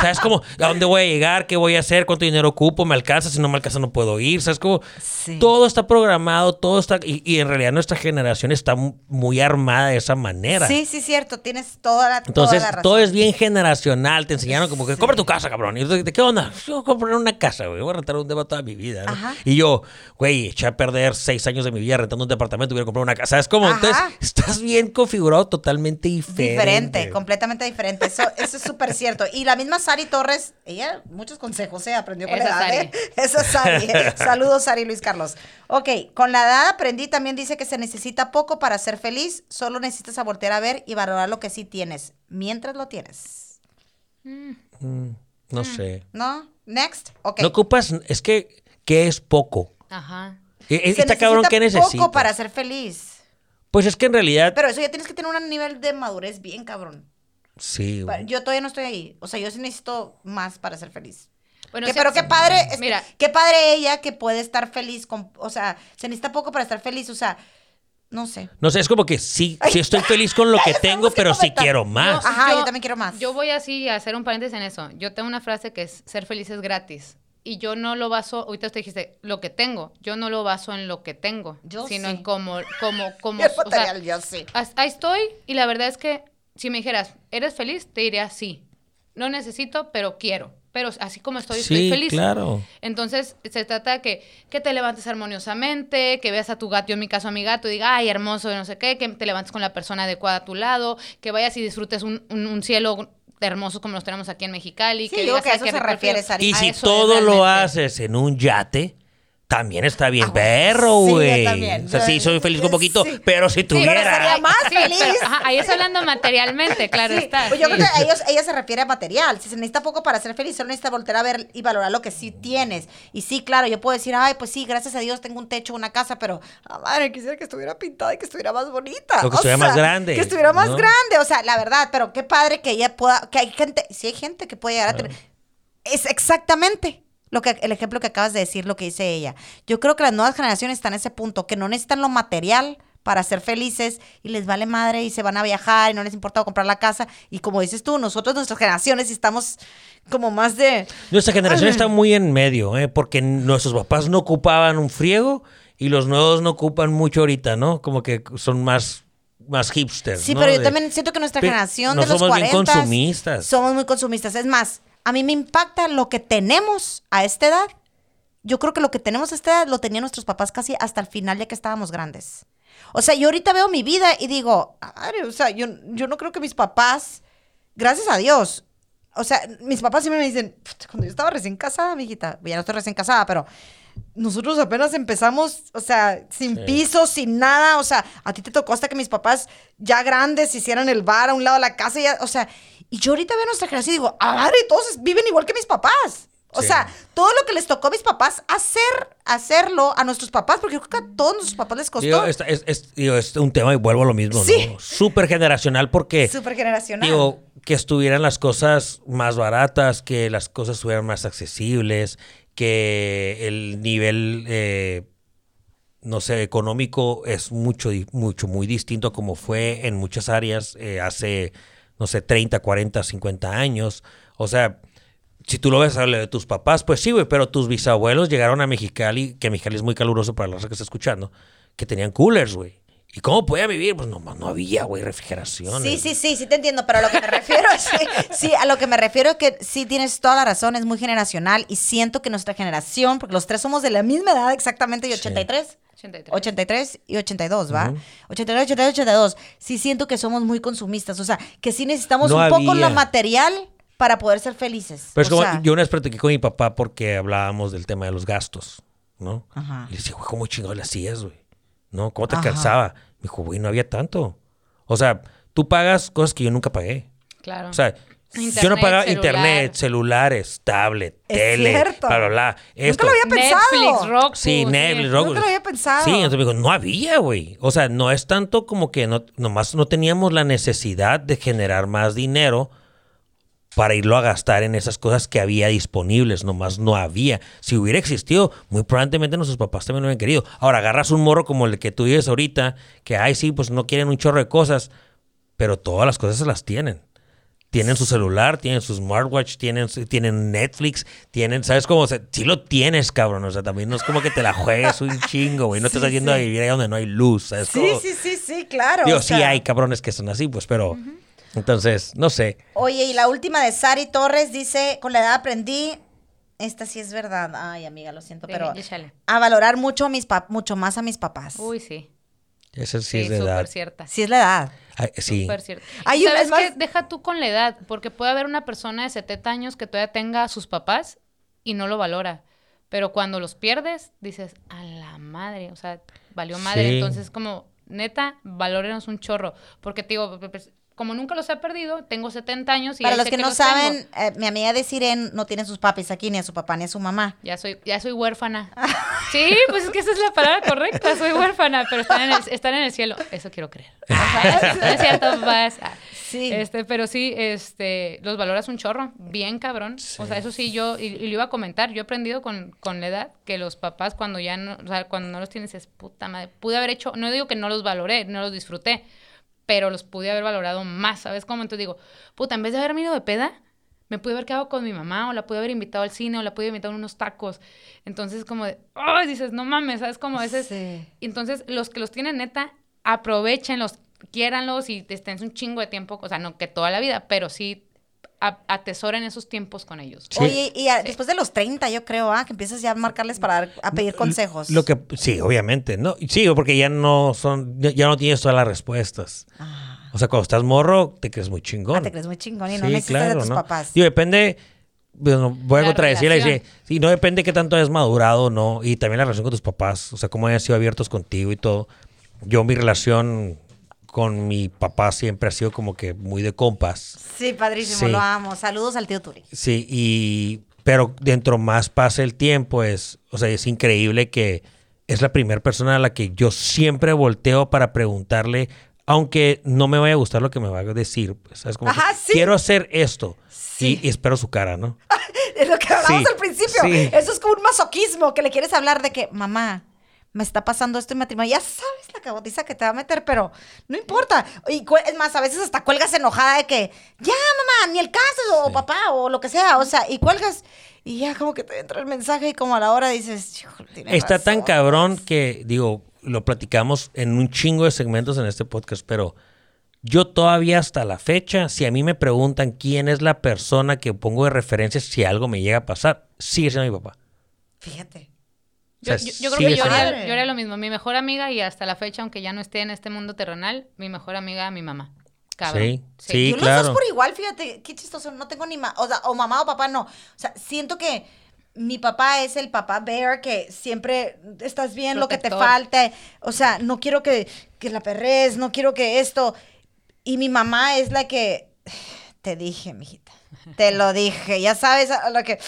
¿Sabes cómo? ¿A dónde voy a llegar? ¿Qué voy a hacer? ¿Cuánto dinero ocupo? ¿Me alcanza? Si no me alcanza, no puedo ir. ¿Sabes cómo? Sí. Todo está programado, todo está. Y, y en realidad nuestra generación está mu- muy armada de esa manera. Sí, sí, cierto. Tienes toda la, toda Entonces, la razón. todo es bien generacional. Te enseñaron como que, compra tu casa, cabrón. Y yo, ¿de qué onda? Yo voy a comprar una casa, güey. Voy a rentar un depa toda mi vida. Y yo, güey, eché a perder seis años de mi vida rentando un departamento hubiera comprado una casa. Es como, Ajá. entonces, estás bien configurado totalmente diferente. Diferente, completamente diferente. Eso, eso es súper cierto. Y la misma Sari Torres. Ella, muchos consejos, se aprendió con Esa la edad. Sari. ¿eh? Esa es Sari. ¿eh? Saludos, Sari Luis Carlos. Ok, con la edad aprendí también dice que se necesita poco para ser feliz. Solo necesitas a voltear a ver y valorar lo que sí tienes, mientras lo tienes. No sé. ¿No? Next. Ok. No ocupas, es que, ¿qué es poco? Ajá. E- e- Se Está cabrón, ¿qué necesita necesitas? poco para ser feliz. Pues es que en realidad, Pero eso ya tienes que tener un nivel de madurez bien cabrón. sí, güey. Yo todavía no estoy ahí. O sea, yo sí necesito más para ser feliz. Bueno, Que- sí- pero qué padre, es- Mira. qué padre ella que puede estar feliz con, o sea, se necesita poco para estar feliz, o sea, no sé. No sé, es como que sí, sí estoy feliz con lo que tengo, pero sí quiero más. Ajá, yo también quiero más. Yo voy así a hacer un paréntesis en eso. Yo tengo una frase que es ser feliz es gratis. Y yo no lo baso, ahorita usted dijiste, lo que tengo. Yo no lo baso en lo que tengo, Yo sino sí. en cómo, cómo, cómo, o sea, yo sí. ahí estoy y la verdad es que si me dijeras, ¿eres feliz? Te diría sí. No necesito, pero quiero. Pero así como estoy, estoy Sí, feliz. claro. Entonces, se trata de que, que te levantes armoniosamente, que veas a tu gato, yo en mi caso a mi gato, y diga, ay, hermoso, no sé qué, que te levantes con la persona adecuada a tu lado, que vayas y disfrutes un, un- un cielo hermoso como los tenemos aquí en Mexicali. Sí, que digo digas, que a "Ay, eso se refiere, frío". Sari. Y si todo lo haces en un yate, también está bien Ah, perro, sí, güey. también. o sea, sí, soy feliz con poquito, sí. pero si pero tuviera... sería más Sí, feliz. pero, ajá, ahí es hablando materialmente, claro Sí, está. pues yo sí. creo que a ellos, ella se refiere a material. Si se necesita poco para ser feliz, solo necesita volver a ver y valorar lo que sí tienes. Y sí, claro, yo puedo decir, ay, pues sí, gracias a Dios tengo un techo, una casa, pero, ah, madre, quisiera que estuviera pintada y que estuviera más bonita. O que estuviera más grande, Que estuviera más ¿no? grande. O sea, la verdad, pero qué padre que ella pueda, que hay gente, sí hay gente que puede llegar a tener. Es exactamente lo que el ejemplo que acabas de decir, lo que dice ella. Yo creo que las nuevas generaciones están en ese punto, que no necesitan lo material para ser felices y les vale madre y se van a viajar y no les importa comprar la casa. Y como dices tú, nosotros, nuestras generaciones, estamos como más de... Nuestra generación está muy en medio, ¿eh? porque nuestros papás no ocupaban un friego y los nuevos no ocupan mucho ahorita, ¿no? Como que son más, más hipsters. Sí, ¿no? pero yo también siento que nuestra Pe- generación no de los somos bien 40 consumistas. Somos muy consumistas. Es más, a mí me impacta lo que tenemos a esta edad. Yo creo que lo que tenemos a esta edad lo tenían nuestros papás casi hasta el final ya que estábamos grandes. O sea, yo ahorita veo mi vida y digo, "Madre, o sea, yo, yo no creo que mis papás, gracias a Dios, o sea, mis papás siempre me dicen, "Puta, cuando yo estaba recién casada, mijita, ya no estoy recién casada, pero nosotros apenas empezamos, o sea, sin Sí. piso, sin nada, o sea, a ti te tocó hasta que mis papás ya grandes hicieran el bar a un lado de la casa, y ya, o sea, y yo ahorita veo nuestra generación y digo, ah, madre, todos viven igual que mis papás. O Sí. sea, todo lo que les tocó a mis papás hacer, hacerlo a nuestros papás, porque yo creo que a todos nuestros papás les costó. Digo, esta- es, es- digo, es un tema y vuelvo a lo mismo, Sí. ¿no? Súper generacional porque, Súper generacional. digo, que estuvieran las cosas más baratas, que las cosas estuvieran más accesibles, que el nivel, eh, no sé, económico es mucho, mucho, muy distinto a como fue en muchas áreas eh, hace, no sé, 30, 40, 50 años. O sea, si tú lo ves a lo de tus papás, pues sí, güey, pero tus bisabuelos llegaron a Mexicali, que Mexicali es muy caluroso para la raza que está escuchando, que tenían coolers, güey. ¿Y cómo podía vivir? Pues no, no había, güey, refrigeración. Sí, sí, sí, sí te entiendo, pero a lo que me refiero es sí, sí, a lo que me refiero es que sí tienes toda la razón, es muy generacional y siento que nuestra generación, porque los tres somos de la misma edad exactamente y Sí. 83. 83. 83 y 82, ¿va? Ujú. 89, 82, 82. Sí siento que somos muy consumistas, o sea, que sí necesitamos No un poco había. lo material para poder ser felices. Pero es como, sea, yo una vez platiqué con mi papá porque hablábamos del tema de los gastos, ¿no? Ajá. Y le decía, güey, ¿cómo chingado le hacías, güey? ¿No? ¿Cómo te Ajá. calzaba? Me dijo, güey, no había tanto. O sea, tú pagas cosas que yo nunca pagué. Claro. O sea, yo no Internet, pagaba celular. internet, celulares, tablet, Es tele, cierto. bla, bla, bla. Nunca Esto. lo había pensado. Netflix, Roku. Sí, Netflix, Roku. Nunca lo había pensado. Sí, entonces me dijo, no había, güey. O sea, no es tanto como que no, nomás no teníamos la necesidad de generar más dinero para irlo a gastar en esas cosas que había disponibles, nomás no había. Si hubiera existido, muy probablemente nuestros papás también lo hubieran querido. Ahora, agarras un morro como el que tú dices ahorita, que, ay, sí, pues no quieren un chorro de cosas, pero todas las cosas se las tienen. Tienen su celular, tienen su smartwatch, tienen, tienen Netflix, tienen, ¿sabes cómo? O sea, sí lo tienes, cabrón. O sea, también no es como que te la juegues un chingo, güey. No te Sí, estás yendo sí. a vivir ahí donde no hay luz, ¿sabes? Sí, cómo? sí, sí, sí, claro. Digo, o sí hay cabrones que son así, pues, pero... Entonces, no sé. Oye, y la última de Sari Torres dice, con la edad aprendí, esta sí es verdad, ay amiga, lo siento, Sí, pero échale. a valorar mucho, a mis pap- mucho más a mis papás. Uy, sí. Ese sí, Sí, es de súper edad. cierta. Sí es la edad. Ay, sí. Súper cierto. Hay Y un- ¿Sabes qué? Deja tú con la edad, porque puede haber una persona de 70 años que todavía tenga a sus papás y no lo valora. Pero cuando los pierdes, dices, a la madre, o sea, valió madre. Sí. Entonces, como, neta, valórenos un chorro. Porque te digo, pues, como nunca los he perdido, tengo 70 años y Para los que no los saben, eh, mi amiga de Siren no tiene sus papis aquí, ni a su papá, ni a su mamá. Ya soy, ya soy huérfana. Sí, pues es que esa es la palabra correcta, soy huérfana, pero están en el, están en el cielo. Eso quiero creer. Ajá, no es cierto, papás. Ah, Sí. Este, pero sí, este, los valoras un chorro, bien cabrón. O sea, eso sí, yo, y, y lo iba a comentar, yo he aprendido con, con la edad que los papás cuando ya no, o sea, cuando no los tienes es puta madre. Pude haber hecho, no digo que no los valoré, no los disfruté, pero los pude haber valorado más, ¿sabes cómo? Entonces digo, puta, en vez de haberme ido de peda, me pude haber quedado con mi mamá, o la pude haber invitado al cine, o la pude haber invitado a unos tacos. Entonces, como de, ¡ay! dices, no mames, ¿sabes cómo? Ese es- Sí. y entonces, los que los tienen neta, aprovechenlos, quiéranlos y estén un chingo de tiempo, o sea, no que toda la vida, pero sí a- atesoren esos tiempos con ellos. Sí. Oye, y a- después de los 30, yo creo, ah, que empiezas ya a marcarles para dar- a pedir consejos. Lo que, sí, obviamente. No, sí, porque ya no son, ya, no tienes todas las respuestas. Ah, O sea, cuando estás morro, te crees muy chingón. ah, te crees muy chingón y no Sí, necesitas de tus ¿no? papás. Digo, depende. bueno, voy a La contradecir y decir, sí, no depende qué tanto hayas madurado o no. Y también la relación con tus papás. O sea, cómo hayan sido abiertos contigo y todo. Yo, mi relación con mi papá siempre ha sido como que muy de compas. Sí, padrísimo, Sí. lo amo. Saludos al tío Turi. Sí, y. Pero dentro más pasa el tiempo, es. O sea, es increíble que es la primera persona a la que yo siempre volteo para preguntarle, aunque no me vaya a gustar lo que me va a decir. Pues, ¿sabes? Como que, Ajá, sí. quiero hacer esto. Sí. Y, y espero su cara, ¿no? Es lo que hablamos al principio. sí. Eso es como un masoquismo, que le quieres hablar de que, mamá, me está pasando esto en matrimonio. Ya sabes la cabotiza que te va a meter, pero no importa. Y es más, a veces hasta cuelgas enojada de que, ya, mamá, ni el caso, o papá, o lo que sea. O sea, y cuelgas y ya como que te entra el mensaje y como a la hora dices, "Híjole, tiene Está tan razón". cabrón que, digo, lo platicamos en un chingo de segmentos en este podcast, pero yo todavía hasta la fecha, si a mí me preguntan quién es la persona que pongo de referencia si algo me llega a pasar, sigue siendo mi papá. Fíjate. Yo, O sea, yo- yo creo que yo haría, yo haría lo mismo. Mi mejor amiga y hasta la fecha, aunque ya no esté en este mundo terrenal, mi mejor amiga, mi mamá. Cabrón. Sí, sí. Yo los claro. dos por igual, fíjate, qué chistoso, no tengo ni ma o, sea, o mamá o papá, no. O sea, siento que mi papá es el papá bear que siempre estás bien, lo que te falte. O sea, no quiero que, que la perres, no quiero que esto. Y mi mamá es la que, te dije, mijita, te lo dije, ya sabes a lo que...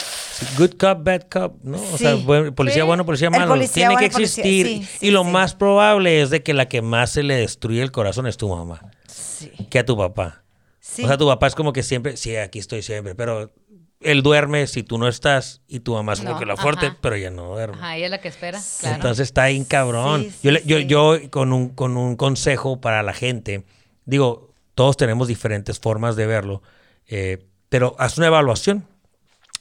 Good cop, bad cop, ¿no? O sea, buen- policía Sí. bueno, policía malo. policía Tiene que policía- existir. sí, y lo sí. más probable es de que la que más se le destruye el corazón es tu mamá Sí, que a tu papá. sí. O sea, tu papá es como que siempre, sí, aquí estoy siempre, pero él duerme si tú no estás y tu mamá es como No, que la fuerte, ajá. pero ella no duerme. Ajá, ella es la que espera, claro. Entonces está ahí cabrón. Sí, sí, yo, le- yo, sí. yo con un, con un consejo para la gente, digo, todos tenemos diferentes formas de verlo, eh, pero haz una evaluación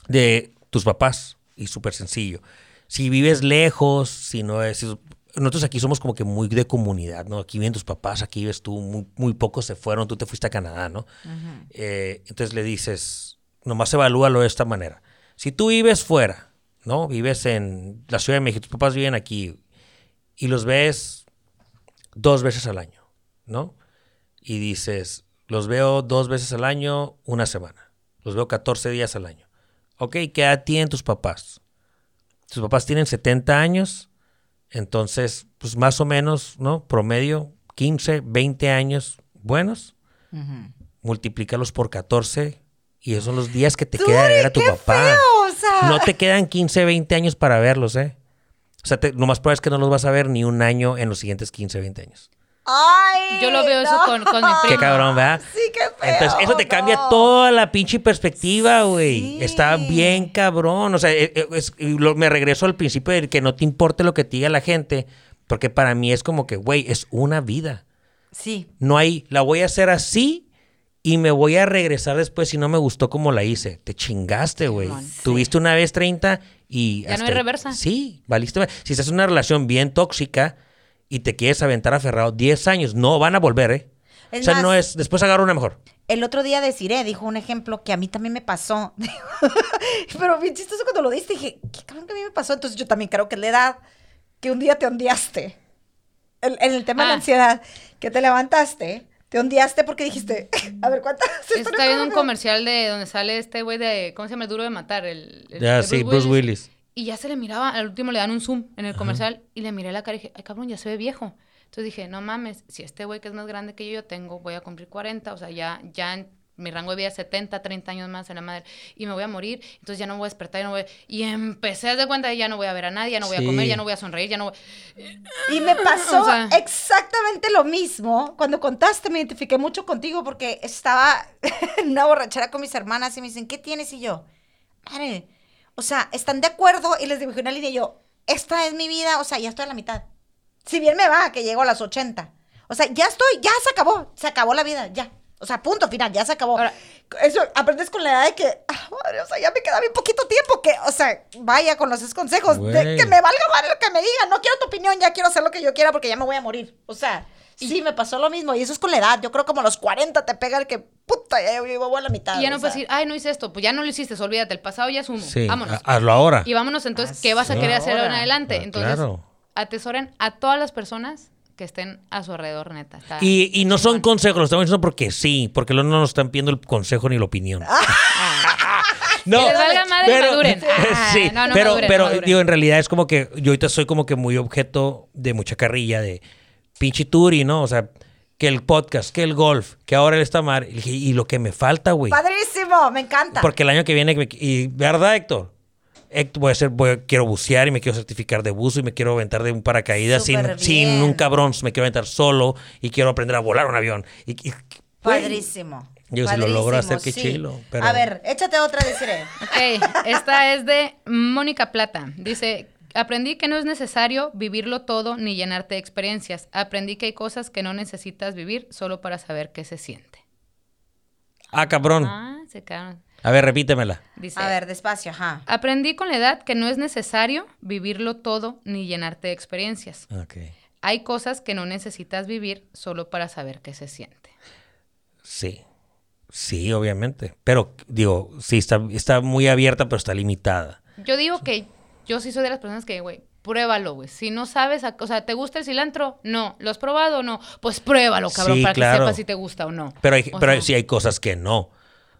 de tus papás y súper sencillo. Si vives lejos, si no es... si- nosotros aquí somos como que muy de comunidad, ¿no? Aquí viven tus papás, aquí vives tú, muy, muy pocos se fueron, tú te fuiste a Canadá, ¿no? Eh, entonces le dices, nomás evalúalo de esta manera. Si tú vives fuera, ¿no? Vives en la Ciudad de México, tus papás viven aquí y los ves dos veces al año, ¿no? Y dices, los veo dos veces al año, una semana. Los veo 14 días al año. Ok, ¿qué edad tienen tus papás? Tus papás tienen 70 años, entonces, pues más o menos, ¿no? Promedio, 15, 20 años buenos. Multiplícalos por 14 y esos son los días que te queda de ver a tu papá. feo, o sea. No te quedan 15, 20 años para verlos, ¿eh? O sea, te- lo más probable es que no los vas a ver ni un año en los siguientes 15, 20 años. Ay, Yo lo veo eso con- con mi Qué primo. cabrón, ¿verdad? Sí, qué feo. Entonces, eso te cambia toda la pinche perspectiva, güey. Sí. Está bien cabrón. O sea, eh, eh, es- lo- me regreso al principio de que no te importe lo que te diga la gente, porque para mí es como que, güey, es una vida. Sí. No hay, la voy a hacer así y me voy a regresar después si no me gustó como la hice. Te chingaste, güey. Simón. Tuviste una vez 30 y... Ya no hay reversa. Sí, valiste. Si estás en una relación bien tóxica y te quieres aventar aferrado 10 años, no van a volver, ¿eh? Es o sea, más- no es... Después agarra una mejor. El otro día deciré, dijo un ejemplo que a mí también me pasó. Pero bien chistoso cuando lo diste, dije, qué cabrón que a mí me pasó. Entonces yo también creo que es la edad que un día te ondeaste. En el tema de la Ah. ansiedad, que te levantaste Te ondeaste porque dijiste, a ver, ¿cuántas? Está viendo un comercial de donde sale este güey de, ¿cómo se llama? El duro de matar. El, el- sí, Bruce Willis. Y ya se le miraba, al último le dan un zoom en el comercial y le miré la cara y dije, ay cabrón, ya se ve viejo. Entonces dije, no mames, si este güey que es más grande que yo, yo tengo, voy a cumplir 40, o sea, ya, ya en mi rango de vida es 70, 30 años más en la madre, y me voy a morir, entonces ya no voy a despertar, ya no voy a- Y empecé a dar cuenta de ya no voy a ver a nadie, ya no voy a comer, ya no voy a sonreír, ya no voy... Y me pasó O sea- exactamente lo mismo. Cuando contaste, me identifiqué mucho contigo porque estaba en una borrachera con mis hermanas y me dicen, ¿qué tienes? Y yo, madre, o sea, están de acuerdo y les dibujé una línea y yo, esta es mi vida, o sea, ya estoy a la mitad. Si bien me va, que llego a las 80. O sea, ya estoy, ya se acabó, se acabó la vida, ya. O sea, punto final, ya se acabó. Ahora- Eso aprendes con la edad de que, ah, madre, o sea, ya me queda bien poquito tiempo que, o sea, vaya con los consejos, de que me valga madre lo que me digan, no quiero tu opinión, ya quiero hacer lo que yo quiera porque ya me voy a morir. O sea, sí, me pasó lo mismo y eso es con la edad. Yo creo como a los 40 te pega el que, puta, ya yo voy a la mitad. Y ya no puedes decir, ay, no hice esto, pues ya no lo hiciste, olvídate, el pasado ya es humo, Sí, vámonos. ha- hazlo ahora. Y vámonos entonces, Ah, ¿qué vas a querer hacer en Ahora. adelante? Ah, Entonces, claro. atesoren a todas las personas que estén a su alrededor, neta. Está Y, y no son consejos, lo estamos diciendo porque sí, porque luego no nos están pidiendo el consejo ni la opinión. no, Que les valga madre, maduren. Ah, sí, no, no pero, maduren, pero no maduren. digo, en realidad es como que yo ahorita soy como que muy objeto de mucha carrilla, de pinche turi, ¿no? O sea, que el podcast, que el golf, que ahora el esta mar, y dije, y lo que me falta, güey. Padrísimo, me encanta. Porque el año que viene, me- y verdad, Héctor, Héctor, voy a hacer, voy a- quiero bucear y me quiero certificar de buzo y me quiero aventar de un paracaídas sin, Súper sin bien. un cabrón, me quiero aventar solo y quiero aprender a volar un avión. Y, y- güey, Padrísimo. Yo si lo logro Padrísimo, hacer, qué sí. chilo, pero- A ver, échate otra, deciré. Ok, esta es de Mónica Plata. Dice, aprendí que no es necesario vivirlo todo ni llenarte de experiencias. Aprendí que hay cosas que no necesitas vivir solo para saber qué se siente. Ah, cabrón. Ah, se quedaron. A ver, repítemela. Dice, A ver, despacio, ajá. aprendí con la edad que no es necesario vivirlo todo ni llenarte de experiencias. Ok. Hay cosas que no necesitas vivir solo para saber qué se siente. Sí. Sí, obviamente. Pero, digo, sí, está, está muy abierta, pero está limitada. Yo digo que yo sí soy de las personas que, güey, pruébalo, güey. Si no sabes, a- o sea, ¿te gusta el cilantro? No. ¿Lo has probado o no? Pues pruébalo, cabrón, Sí, para claro. que sepas si te gusta o no. Pero, hay, O pero sea, sí hay cosas que no.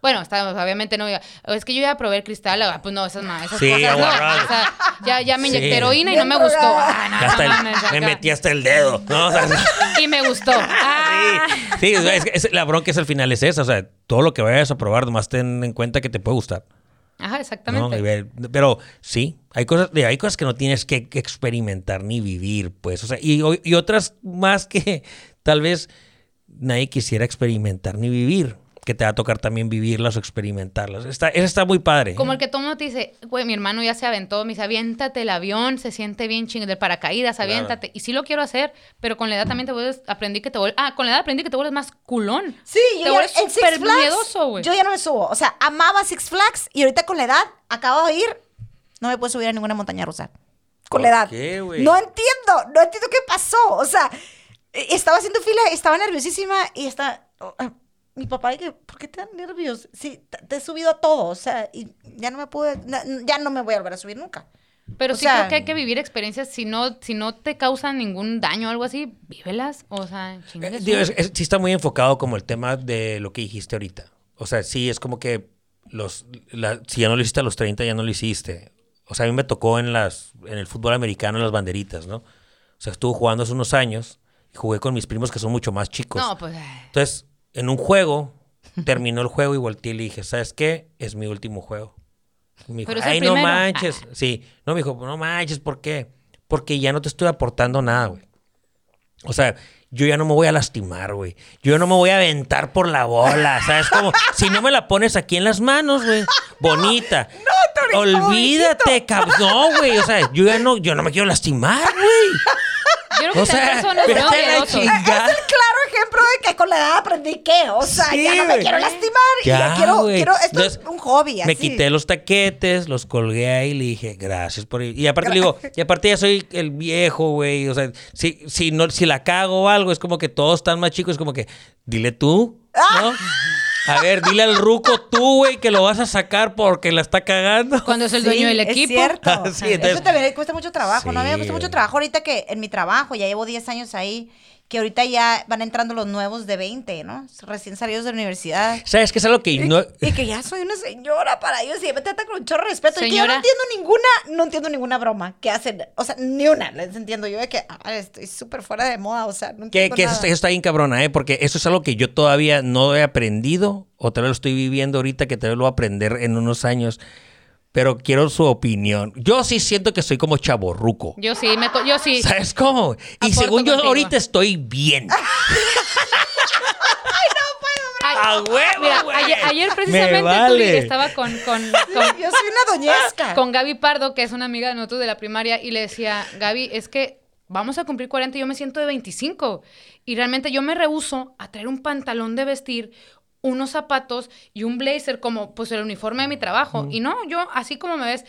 Bueno, está, obviamente no. Es que yo ya probé el cristal, ah, pues no, esas, ma- esas Sí, cosas no. O sea, ya, ya me inyecté Sí. heroína y no me gustó. Ah, no, hasta no me metí hasta el dedo. ¿no? O sea, Y me gustó. Ah. Sí, sí, es, que es- la bronca es al final es esa, o sea, todo lo que vayas a probar, nomás ten en cuenta que te puede gustar. Ajá, ¿no? exactamente. Ver- Pero sí, hay cosas, hay cosas que no tienes que que experimentar ni vivir, pues, o sea, y, y otras más que tal vez nadie quisiera experimentar ni vivir, que te va a tocar también vivirlas o experimentarlas. Está, eso está muy padre. Como el que todo mundo te dice, güey, mi hermano ya se aventó, me dice, aviéntate el avión, se siente bien ching del paracaídas, Claro. aviéntate. Y sí lo quiero hacer, pero con la edad también te vuelves, aprendí que te vuelves, ah, con la edad aprendí que te vuelves más culón. Sí, Te yo ya, vuelves Six súper Flags, miedoso, güey. Yo ya no me subo. O sea, amaba Six Flags y ahorita con la edad, acabo de ir, no me puedo subir a ninguna montaña rusa. Con la ¿Por edad. qué, güey? no entiendo, no entiendo qué pasó. O sea, eh, estaba haciendo fila, estaba nerviosísima y está... oh, ah, mi papá, dije, ¿por qué te dan nervios? Sí, te, he subido a todo, o sea, y ya no me pude, ya no me voy a volver a subir nunca. Pero O sí sea- creo que hay que vivir experiencias, si no, si no te causan ningún daño o algo así, vívelas. O sea, Eh, chingues. digo, es- es- sí está muy enfocado como el tema de lo que dijiste ahorita. O sea, sí, es como que los, la- si ya no lo hiciste a los 30, ya no lo hiciste. O sea, a mí me tocó en, las, en el fútbol americano, en las banderitas, ¿no? O sea, estuve jugando hace unos años y jugué con mis primos que son mucho más chicos. No, pues. Entonces, en un juego, terminó el juego y volteé y le dije, ¿sabes qué? Es mi último juego. Y me dijo, Pero es el ay, no primero". manches. Sí, no, me dijo, no manches, ¿por qué? Porque ya no te estoy aportando nada, güey. O sea, yo ya no me voy a lastimar, güey. Yo no me voy a aventar por la bola, ¿sabes? Como, si no me la pones aquí en las manos, güey. Bonita. Tony, como Olvídate, cabrón. No, güey. O sea, yo ya no, yo no me quiero lastimar, güey. Creo que O sea, son. Es el claro ejemplo de que con la edad aprendí que, o sea, Sí, ya no me quiero lastimar y ya Ya, quiero, quiero, esto Entonces, es un hobby, así. Me quité los taquetes, los colgué ahí y le dije, gracias por ir. Y aparte le digo, y aparte ya soy el viejo, güey. O sea, si, si, no, si la cago o algo, es como que todos están más chicos, es como que, dile tú, ¿no? A ver, dile al ruco tú, güey, que lo vas a sacar porque la está cagando. Cuando es el Sí, dueño del es equipo. cierto. Sí, entonces- Eso también cuesta mucho trabajo, ¿no? A mí me Sí, cuesta mucho trabajo ahorita que en mi trabajo, ya llevo 10 años ahí, que ahorita ya van entrando los nuevos de 20, ¿no? Recién salidos de la universidad. ¿Sabes qué es algo que no... Y que ya soy una señora para ellos y me tratan con un chorro de respeto. Y que yo no entiendo ninguna, no entiendo ninguna broma que hacen. O sea, ni una les entiendo yo de que ah, estoy súper fuera de moda. O sea, no Que, entiendo que eso, nada. eso está bien cabrona, ¿eh? Porque eso es algo que yo todavía no he aprendido, o tal vez lo estoy viviendo ahorita, que tal vez lo voy a aprender en unos años. Pero quiero su opinión. Yo sí siento que soy como chaborruco. Yo sí, me, co- yo sí. ¿Sabes cómo? Y Aporto según yo contigo. ahorita estoy bien. Ay, ¡A huevo, Mira, güey! ayer, ayer Me precisamente vale. Estaba con, con, con, Yo soy una doñesca. con Gaby Pardo, que es una amiga de nosotros de la primaria, y le decía, Gaby, es que vamos a cumplir 40 y yo me siento de 25. Y realmente yo me rehuso a traer un pantalón de vestir, unos zapatos y un blazer como pues el uniforme de mi trabajo. Y no, yo así como me ves,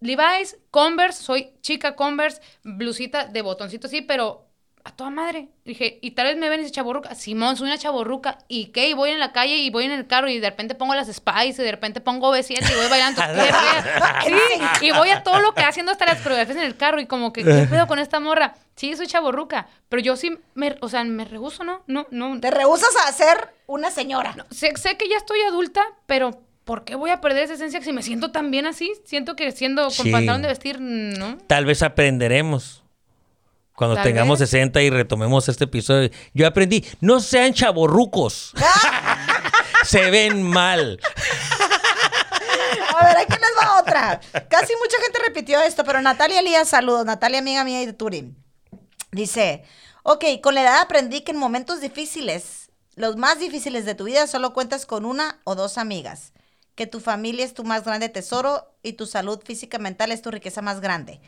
Levi's, Converse, soy chica Converse, blusita de botoncito sí, pero a toda madre. Dije, y tal vez me ven y dice chaborruca. Simón, soy una chaborruca. ¿Y qué? Y voy en la calle y voy en el carro y de repente pongo las Spice y de repente pongo B7 y voy bailando. ¿Qué pedo? Sí, y voy a todo lo que haciendo hasta las coreografías en el carro y como que, ¿qué pedo con esta morra? Sí, soy chaborruca, pero yo sí, me, o sea, me rehuso, ¿no? No, no. Te rehusas a ser una señora. Sé, sé que ya estoy adulta, pero ¿por qué voy a perder esa esencia si me siento tan bien así? Siento que siendo con Sí. pantalón de vestir, no. Tal vez aprenderemos. Cuando Tal tengamos vez. 60 y retomemos este episodio. Yo aprendí, no sean chaborrucos. Se ven mal. A ver, aquí les va otra. Casi mucha gente repitió esto, pero Natalia Elías, saludos. Natalia, amiga mía y de Turín. Dice, ok, con la edad aprendí que en momentos difíciles, los más difíciles de tu vida, solo cuentas con una o dos amigas. Que tu familia es tu más grande tesoro y tu salud física y mental es tu riqueza más grande.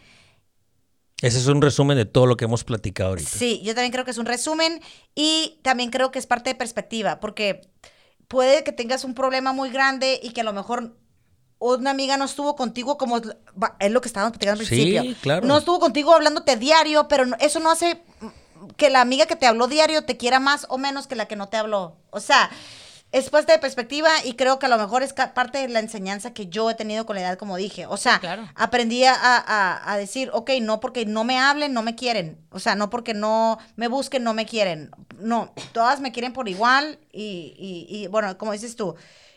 Ese es un resumen de todo lo que hemos platicado ahorita. Sí, yo también creo que es un resumen y también creo que es parte de perspectiva, porque puede que tengas un problema muy grande y que a lo mejor una amiga no estuvo contigo como es lo que estábamos platicando al Sí, principio. claro. No estuvo contigo hablándote diario, pero eso no hace que la amiga que te habló diario te quiera más o menos que la que no te habló. O sea, es parte de perspectiva y creo que a lo mejor es parte de la enseñanza que yo he tenido con la edad, como dije. O sea, claro. aprendí a, a- a decir, ok, no porque no me hablen, no me quieren. O sea, no porque no me busquen, no me quieren. No, todas me quieren por igual y, y- y, bueno, como dices tú.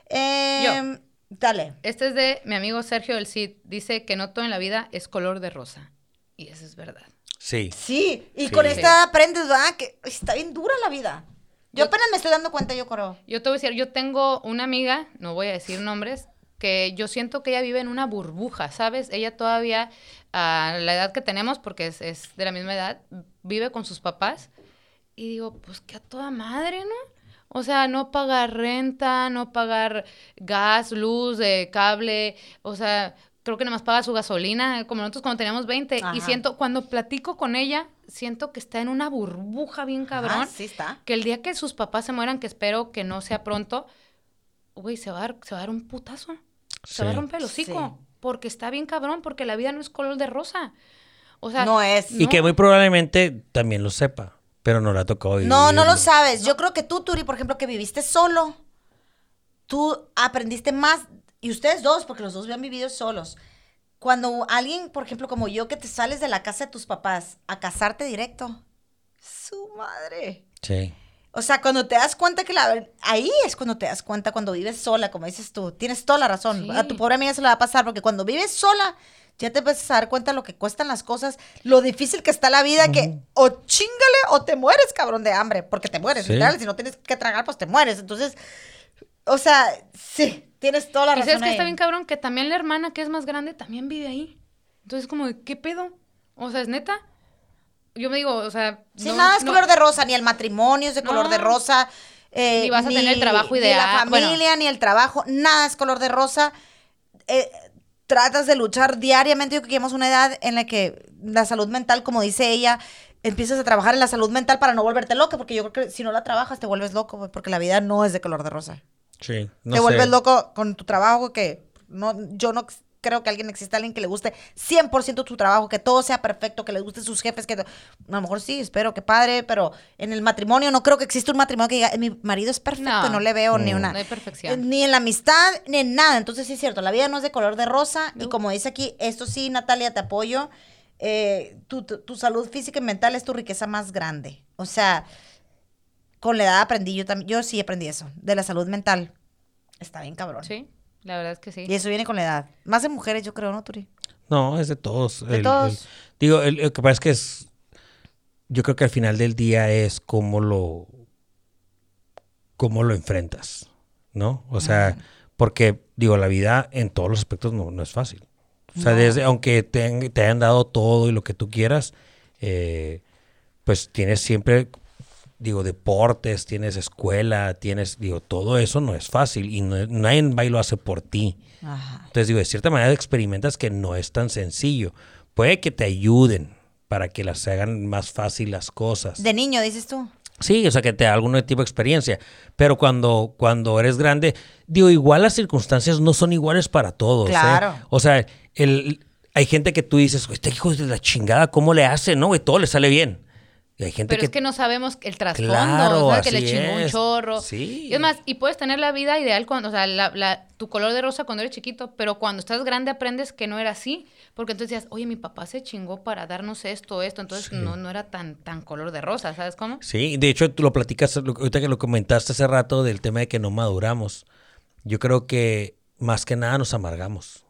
em, Dale. Este es de mi amigo Sergio del Cid. Dice que no todo en la vida es color de rosa. Y eso es verdad. Sí. Sí, y Sí. con esta aprendes, ¿verdad? Que está bien dura la vida. Yo apenas me estoy dando cuenta, yo creo. Yo te voy a decir, yo tengo una amiga, no voy a decir nombres, que yo siento que ella vive en una burbuja, ¿sabes? Ella todavía, a la edad que tenemos, porque es, es de la misma edad, vive con sus papás. Y digo, pues que a toda madre, ¿no? O sea, no pagar renta, no pagar gas, luz, eh, cable, o sea, creo que nada más paga su gasolina, como nosotros cuando teníamos 20. Ajá. Y siento, cuando platico con ella, siento que está en una burbuja bien cabrón Ajá, sí está. que el día que sus papás se mueran, que espero que no sea pronto, güey, se va a dar, se va a dar un putazo. Se va a romper el hocico. Sí. Porque está bien cabrón, porque la vida no es color de rosa. O sea, No es. Y que muy probablemente también lo sepa, pero no le ha tocado No, no lo sabes. Yo creo que tú, Turi, por ejemplo, que viviste solo, tú aprendiste más, y ustedes dos, porque los dos habían vivido solos. Cuando alguien, por ejemplo, como yo, que te sales de la casa de tus papás a casarte directo, su madre. Sí. O sea, cuando te das cuenta que la... Ahí es cuando te das cuenta, cuando vives sola, como dices tú. Tienes toda la razón. Sí. A tu pobre amiga se le va a pasar, porque cuando vives sola, ya te empiezas a dar cuenta de lo que cuestan las cosas, lo difícil que está la vida, que o chingale o te mueres, cabrón, de hambre, porque te mueres, Sí. literal. Si no tienes que tragar, pues te mueres. Entonces, o sea, sí, tienes toda la y razón. sabes que ahí. está bien cabrón, que también la hermana que es más grande también vive ahí. Entonces, como, de, ¿qué pedo? O sea, ¿es neta? Yo me digo, o sea... Sí, no- nada es no- color de rosa, ni el matrimonio es de color de rosa. eh, Ni vas a tener el trabajo Ni la ideal, bueno. familia, ni el trabajo, nada es color de rosa. Eh, tratas de luchar diariamente. Yo creo que llegamos a una edad en la que la salud mental, como dice ella, empiezas a trabajar en la salud mental para no volverte loca, porque yo creo que si no la trabajas te vuelves loco, porque la vida no es de color de rosa. Sí. No te sé. vuelves loco con tu trabajo, que no, yo no creo que alguien exista alguien que le guste 100% tu trabajo, que todo sea perfecto, que le guste sus jefes, que a lo mejor sí, espero que padre, pero en el matrimonio no creo que exista un matrimonio que diga, mi marido es perfecto, No. y no le veo ni una... No hay perfección. Ni en la amistad, ni en nada. Entonces sí es cierto, la vida no es de color de rosa. Y como dice aquí, esto sí, Natalia, te apoyo. eh, tu, tu- tu salud física y mental es tu riqueza más grande. O sea, con la edad aprendí, yo también, yo sí aprendí eso, de la salud mental. Está bien cabrón. Sí, la verdad es que sí. Y eso viene con la edad. Más de mujeres, yo creo, ¿no, Turi? No, es de todos. De todos. digo, el- lo que pasa es que es. Yo creo que al final del día es cómo lo. cómo lo enfrentas, ¿no? O sea, porque, digo, la vida en todos los aspectos no, no es fácil. O sea, No. desde, aunque te, han- te hayan dado todo y lo que tú quieras, eh, pues tienes siempre, digo, deportes, tienes escuela, tienes, digo, todo eso no es fácil y no- nadie va y lo hace por ti. Ajá. Entonces, digo, de cierta manera experimentas que no es tan sencillo. Puede que te ayuden para que las hagan más fácil las cosas. De niño, dices tú. Sí, o sea, que te da algún tipo de experiencia. Pero cuando, cuando eres grande, digo, igual las circunstancias no son iguales para todos. ¿eh? Claro. O sea, el, hay gente que tú dices, este hijo de la chingada, ¿cómo le hace? No, güey, todo le sale bien. Y hay gente Pero que... es que no sabemos el trasfondo, Claro, o sea, que le chingó un es. chorro. Sí. Y es más, y puedes tener la vida ideal cuando, o sea, la- la- tu color de rosa cuando eres chiquito, pero cuando estás grande aprendes que no era así, porque entonces decías, oye, mi papá se chingó para darnos esto, esto, entonces no, no era tan, tan color de rosa, ¿sabes cómo? Sí, de hecho tú lo platicas, lo- ahorita que lo comentaste hace rato del tema de que no maduramos. Yo creo que más que nada nos amargamos.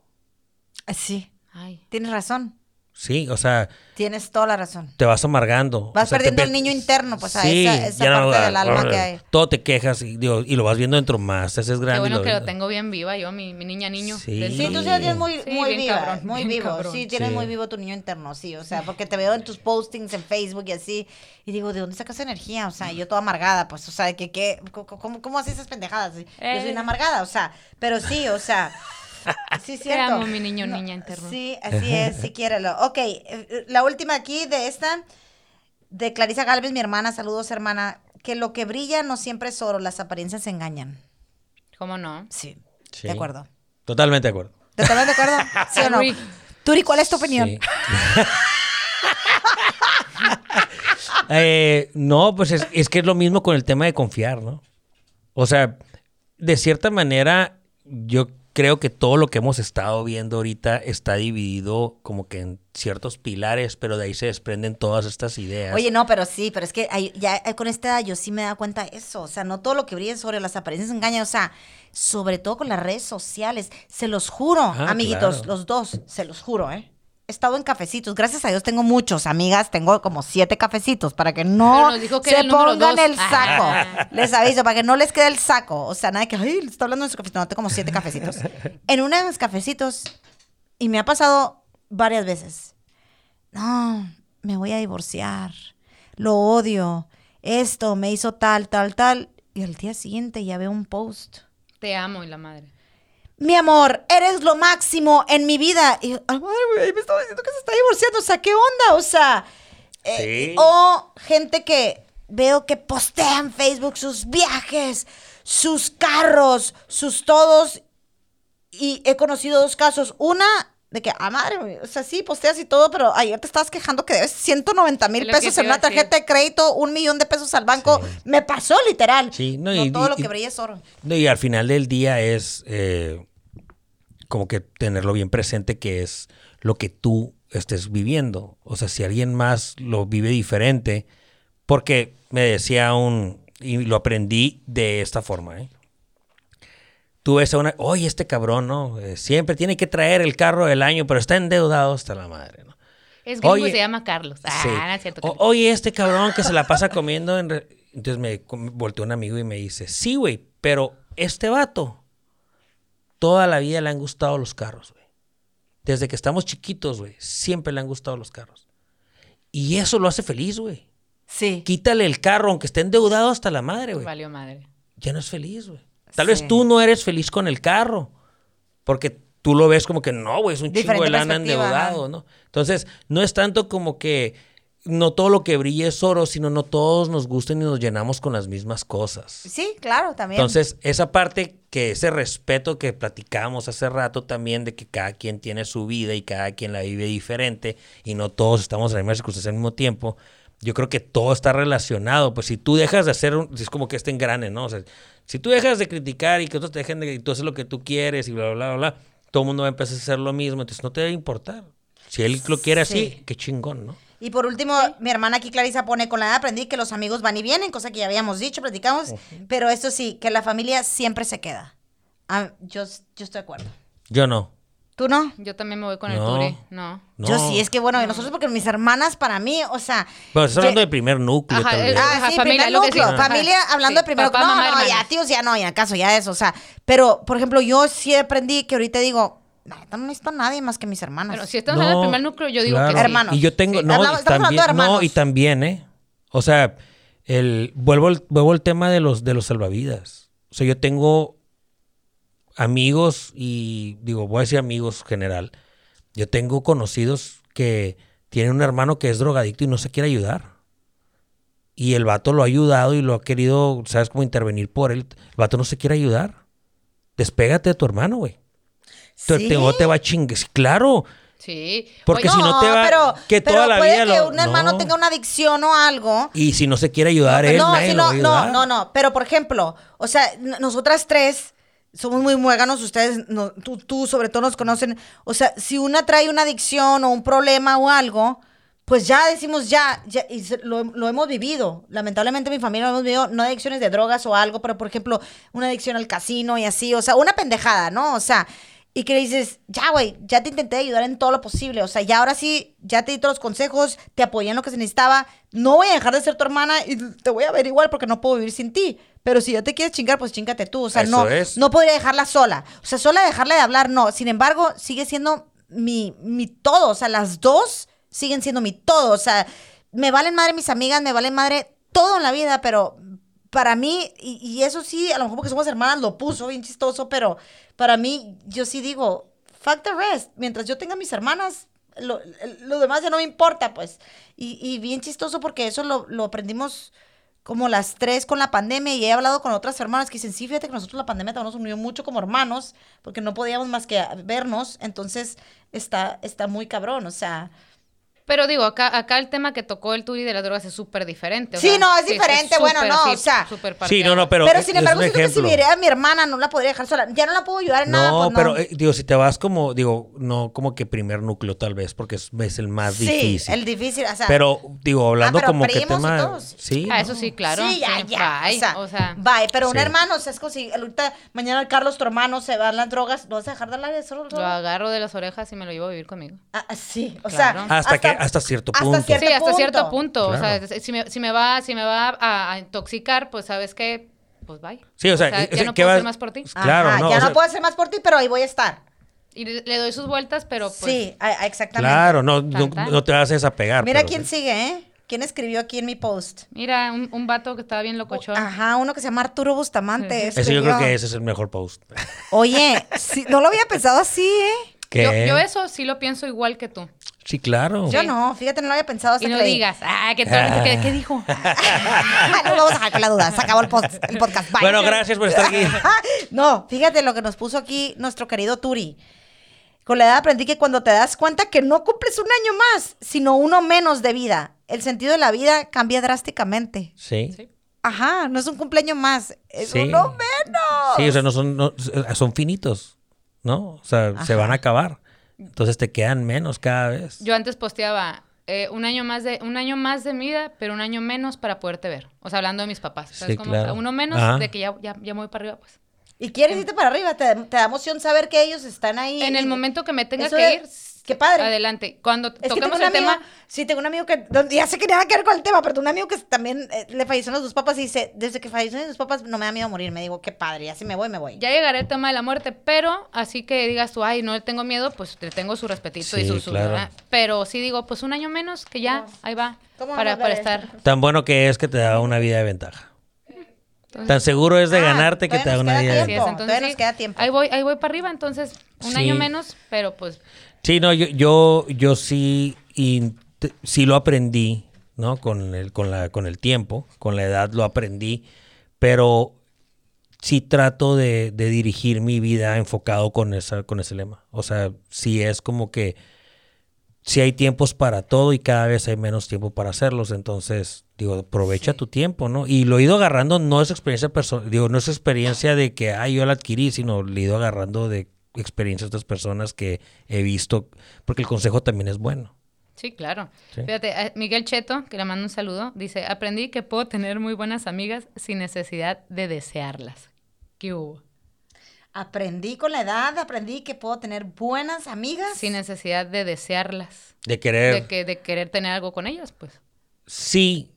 Eh, Sí, Ay. tienes razón. Sí, o sea, Tienes toda la razón. te vas amargando. Vas O sea, te perdiendo el niño interno, pues, a Sí, esa, esa no- parte del alma que hay. Todo te quejas y, digo, y lo vas viendo dentro más, te haces grande. Qué bueno que lo tengo bien viva yo, mi, mi niña niño. Sí. del Sí, tú tienes muy, Sí, muy viva, cabrón, muy vivo. cabrón. Sí, tienes Sí. muy vivo tu niño interno, sí. O sea, porque te veo en tus postings en Facebook y así. Y digo, ¿de dónde sacas energía? O sea, yo toda amargada, pues, o sea, que qué, ¿cómo, cómo haces esas pendejadas? Yo soy Eh. una amargada, o sea, pero sí, o sea, sí, Te cierto. amo, mi niño, niña interno. Sí, así es, sí, quiérelo. Ok, eh, la última aquí de esta, de Clarisa Galvez, mi hermana, saludos, hermana, que lo que brilla no siempre es oro, las apariencias engañan. ¿Cómo no? Sí, Sí. de acuerdo. Totalmente de acuerdo. ¿Totalmente de acuerdo? ¿Sí o no? Turi, ¿cuál es tu opinión? Sí. Eh, no, pues es, es que es lo mismo con el tema de confiar, ¿no? O sea, de cierta manera, yo creo que todo lo que hemos estado viendo ahorita está dividido como que en ciertos pilares, pero de ahí se desprenden todas estas ideas. Oye, no, pero sí, pero es que hay- ya eh, con esta edad yo sí me he dado cuenta de eso. O sea, no todo lo que brilla sobre las apariencias engaña. O sea, sobre todo con las redes sociales. Se los juro, Ah, amiguitos, claro. los dos, se los juro, ¿eh? He estado en cafecitos. Gracias a Dios tengo muchos, amigas. Tengo como siete cafecitos para que no que se pongan el saco. Ah. Les aviso, para que no les quede el saco. O sea, nada de que, ay, le está hablando de su cafecito. No, tengo como siete cafecitos. En uno de mis cafecitos, y me ha pasado varias veces. No, me voy a divorciar. Lo odio. Esto me hizo tal, tal, tal. Y al día siguiente ya veo un post. Te amo y la madre. Mi amor, eres lo máximo en mi vida. Y yo, ay, madre, güey, me estaba diciendo que se está divorciando. O sea, ¿qué onda? O sea, eh, Sí. o gente que veo que postea en Facebook sus viajes, sus carros, sus todos. Y he conocido dos casos. Una de que, ah, madre, o sea, sí, posteas y todo, pero ayer te estabas quejando que debes 190 mil pesos en una tarjeta de crédito, un millón de pesos al banco. Sí. Me pasó literal. Sí, no, no, y- todo y- lo que brilla es oro. No, y al final del día es eh, como que tenerlo bien presente que es lo que tú estés viviendo. O sea, si alguien más lo vive diferente, porque me decía un, y lo aprendí de esta forma, ¿eh? Tú ves a una, oye, este cabrón, ¿no? Eh, siempre tiene que traer el carro del año, pero está endeudado hasta la madre, ¿no? Es Oye, se llama Carlos. Ah, Sí. no es cierto. O- oye, este cabrón que se la pasa comiendo en... re- Entonces me volteó un amigo y me dice, sí, güey, pero este vato, toda la vida le han gustado los carros, güey. Desde que estamos chiquitos, güey, siempre le han gustado los carros. Y eso lo hace feliz, güey. Sí. Quítale el carro, aunque esté endeudado hasta la madre, güey. Valió madre. Ya no es feliz, güey. Tal Sí. vez tú no eres feliz con el carro. Porque tú lo ves como que no, güey, es un chingo Diferente de lana endeudado. ¿no? Entonces, no es tanto como que no todo lo que brilla es oro, sino no todos nos gusten y nos llenamos con las mismas cosas. Sí, claro, también. Entonces, esa parte que ese respeto que platicamos hace rato también de que cada quien tiene su vida y cada quien la vive diferente y no todos estamos en la misma circunstancia al mismo tiempo, yo creo que todo está relacionado. Pues si tú dejas de hacer, un- es como que este engrane, ¿no? O sea, si tú dejas de criticar y que otros te dejen de y tú haces lo que tú quieres y bla, bla, bla, bla, todo el mundo va a empezar a hacer lo mismo, entonces no te debe importar. Si él lo quiere así, Sí. qué chingón, ¿no? Y por último, mi hermana aquí Clarisa pone, con la edad aprendí que los amigos van y vienen, cosa que ya habíamos dicho, platicamos, pero esto sí, que la familia siempre se queda. Ah, yo, yo estoy de acuerdo. Yo no. ¿Tú no? Yo también me voy con el No. Turi. No. no. Yo sí, es que bueno, y nosotros porque mis hermanas para mí, o sea... Pero estás hablando de primer núcleo Ajá, vez. Ah, Ajá, sí, familia, primer núcleo. sí. Ajá. Familia, hablando Sí, de primer papá, No, mamá, no, ya tíos, ya no, ya acaso, ya eso, o sea. Pero, por ejemplo, yo sí aprendí que ahorita digo, "La neta, no necesito a nadie más que mis hermanas. Bueno, si estamos hablando del primer núcleo, yo digo claro. que sí. Hermanos. Y yo tengo, Sí. no, Hablamos- y también, no, y también, ¿eh? O sea, el, vuelvo, al, vuelvo al tema de los, de los salvavidas. O sea, yo tengo amigos y, digo, voy a decir amigos general. Yo tengo conocidos que tienen un hermano que es drogadicto y no se quiere ayudar. Y el vato lo ha ayudado y lo ha querido, ¿sabes cómo intervenir por él? El vato no se quiere ayudar. Despégate de tu hermano, güey. ¿Sí? te- no te va a chingar. Claro. Sí. Porque Oye, si no te va- pero, que pero toda la puede vida que lo- un hermano no. tenga una adicción o algo. Y si no se quiere ayudar él, no, nadie lo va no, a no, ayudar. no, no. Pero, por ejemplo, o sea, nosotras tres somos muy muéganos, ustedes, no, tú, tú sobre todo nos conocen. O sea, si una trae una adicción o un problema o algo, pues ya decimos ya, ya y lo, lo hemos vivido. Lamentablemente mi familia lo hemos vivido, no adicciones de drogas o algo, pero por ejemplo, una adicción al casino y así, o sea, una pendejada, ¿no? O sea, y que le dices, ya, güey, ya te intenté ayudar en todo lo posible. O sea, ya ahora sí, ya te di todos los consejos, te apoyé en lo que se necesitaba. No voy a dejar de ser tu hermana y te voy a ver igual porque no puedo vivir sin ti. Pero si ya te quieres chingar, pues chingate tú. O sea, Eso no, es. no podría dejarla sola. O sea, sola dejarla de hablar, no. Sin embargo, sigue siendo mi, mi todo. O sea, las dos siguen siendo mi todo. O sea, me valen madre mis amigas, me valen madre todo en la vida, pero para mí, y, y eso sí, a lo mejor porque somos hermanas lo puso bien chistoso, pero para mí, yo sí digo, fuck the rest. Mientras yo tenga mis hermanas, lo, lo demás ya no me importa, pues. Y, y bien chistoso porque eso lo, lo aprendimos como las tres con la pandemia y he hablado con otras hermanas que dicen, sí, fíjate que nosotros la pandemia nos unió mucho como hermanos porque no podíamos más que vernos, entonces está, está muy cabrón, o sea... Pero digo, acá, acá el tema que tocó el Turi de las drogas es súper diferente. o Sí, sea, no, es diferente, bueno, no, sí, o sea. Sí, no, no, pero. Pero, es- sin embargo, siento que si viera a mi hermana no la podría dejar sola. Ya no la puedo ayudar en nada, No, pues no. pero eh, digo, si te vas como, digo, no como que primer núcleo tal vez, porque es, es el más sí, difícil. el difícil, o sea... pero, digo, hablando Ah, pero como que y tema. todos. Sí. Ah, ¿no? eso sí, claro. Sí, ya, sí, ya. bye, o sea, o sea, bye. Pero un Sí. hermano, o sea, es como si ahorita, mañana Carlos, tu hermano, se va a las drogas, ¿no vas a dejar de hablar de eso? lo agarro de las orejas y me lo llevo a vivir conmigo. Ah, sí, o Claro. sea... Hasta que- hasta cierto punto. Sí, hasta cierto punto. O Claro. sea, si me, si me va, si me va a, a intoxicar, pues sabes qué, pues bye. Sí, o sea, ya es- no ¿qué puedo vas- hacer más por ti. Claro, Ajá, no, Ya o no sea- puedo hacer más por ti, pero ahí voy a estar. Y le, doy sus vueltas, pero pues. sí, exactamente. Claro, no, no, no te vas a desapegar. Mira pero quién sí. sigue, ¿eh? ¿Quién escribió aquí en mi post? Mira, un, un vato que estaba bien locochón. Ajá, uno que se llama Arturo Bustamante. Ese yo creo que ese es el mejor post. Oye, sí, no lo había pensado así, ¿eh? ¿Qué? Yo, yo eso sí lo pienso igual que tú. Sí, claro. Yo no, fíjate, no lo había pensado hasta Y no que digas, ah, ¿qué, Ah. ¿qué, qué dijo? no vamos a dejar con la duda. Se acabó el, post- el podcast. Bye. Bueno, gracias por estar aquí. no, fíjate lo que nos puso aquí nuestro querido Turi. Con la edad aprendí que cuando te das cuenta que no cumples un año más, sino uno menos de vida, el sentido de la vida cambia drásticamente. Sí. Sí. Ajá, no es un cumpleaños más, es Sí. uno menos. Sí, o sea, no son, no- son finitos, ¿no? O sea, se van a acabar. Entonces te quedan menos cada vez. Yo antes posteaba eh, un año más de un año más de vida, pero un año menos para poderte ver. O sea, hablando de mis papás. ¿sabes Sí, cómo? claro. Uno menos Ajá. de que ya, ya, ya me voy para arriba, pues. Y quieres irte para arriba, te, te da emoción saber que ellos están ahí. En el momento que me tenga Eso que ir, qué padre. adelante. Cuando Es que tengo toquemos un el amigo, tema, sí, tengo un amigo que, ya sé que nada que ver con el tema, pero tengo un amigo que también eh, le fallecieron sus papás y dice, desde que fallecieron sus papás no me da miedo morir, me digo, qué padre, ya si me voy, me voy. ya llegará el tema de la muerte, pero así que digas tú, ay, no le tengo miedo, pues le tengo su respetito y Sí, su, su- claro. ¿verdad? Pero sí digo, pues un año menos, que ya, ahí va, ¿Cómo para, para estar. Tan bueno que es que te da una vida de ventaja. Tan seguro es de Ah, ganarte que te da una vida de ventaja. entonces nos queda tiempo. Ahí voy, ahí voy para arriba, entonces un Sí. año menos, pero pues Sí, no, yo, yo, yo sí, y sí lo aprendí, ¿no? Con el, con la, con el tiempo, con la edad lo aprendí, pero sí trato de, de dirigir mi vida enfocado con esa, con ese lema. O sea, sí es como que sí hay tiempos para todo y cada vez hay menos tiempo para hacerlos. Entonces, digo, aprovecha tu tiempo, ¿no? Y lo he ido agarrando, no es experiencia personal, digo, no es experiencia de que, ay, yo la adquirí, sino lo he ido agarrando de experiencias de otras personas que he visto, porque el consejo también es bueno. Sí, claro. Sí. Fíjate, eh, Miguel Cheto, que le mando un saludo, dice, aprendí que puedo tener muy buenas amigas sin necesidad de desearlas. ¿Qué hubo? Aprendí con la edad, aprendí que puedo tener buenas amigas. Sin necesidad de desearlas. De querer. De, que, de querer tener algo con ellas, pues. Sí.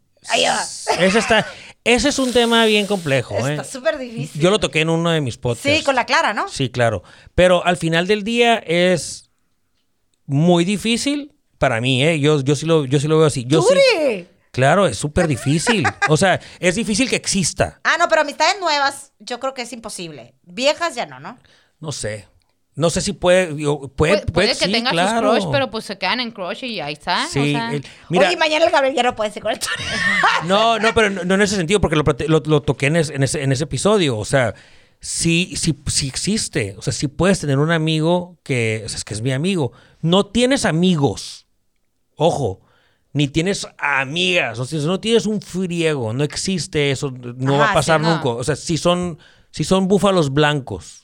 Ese, está, ese es un tema bien complejo. ¿eh? Está súper difícil. Yo lo toqué en uno de mis podcasts. Sí, con la Clara, ¿no? Sí, claro. Pero al final del día es muy difícil para mí, ¿eh? Yo, yo, sí, lo, yo sí lo veo así. Yo sí- claro, es súper difícil. O sea, es difícil que exista. Ah, no, pero amistades nuevas, yo creo que es imposible. Viejas ya no, ¿no? No sé. No sé si puede. digo, puede, Puede, puede que sí, tenga claro. sus crush, pero pues se quedan en crush y ahí está. Sí. o sea. el- mira, Oye, mañana el Gabriel ya no puede ser con el. No, no, pero no, no en ese sentido, porque lo, lo- lo toqué en, es- en ese, en ese episodio. O sea, sí, sí, sí existe. O sea, sí puedes tener un amigo que, o sea, es que es mi amigo. No tienes amigos. Ojo. Ni tienes amigas. O sea, no tienes un friego. No existe eso. No va a pasar sí, no. nunca. O sea, si son, si son búfalos blancos.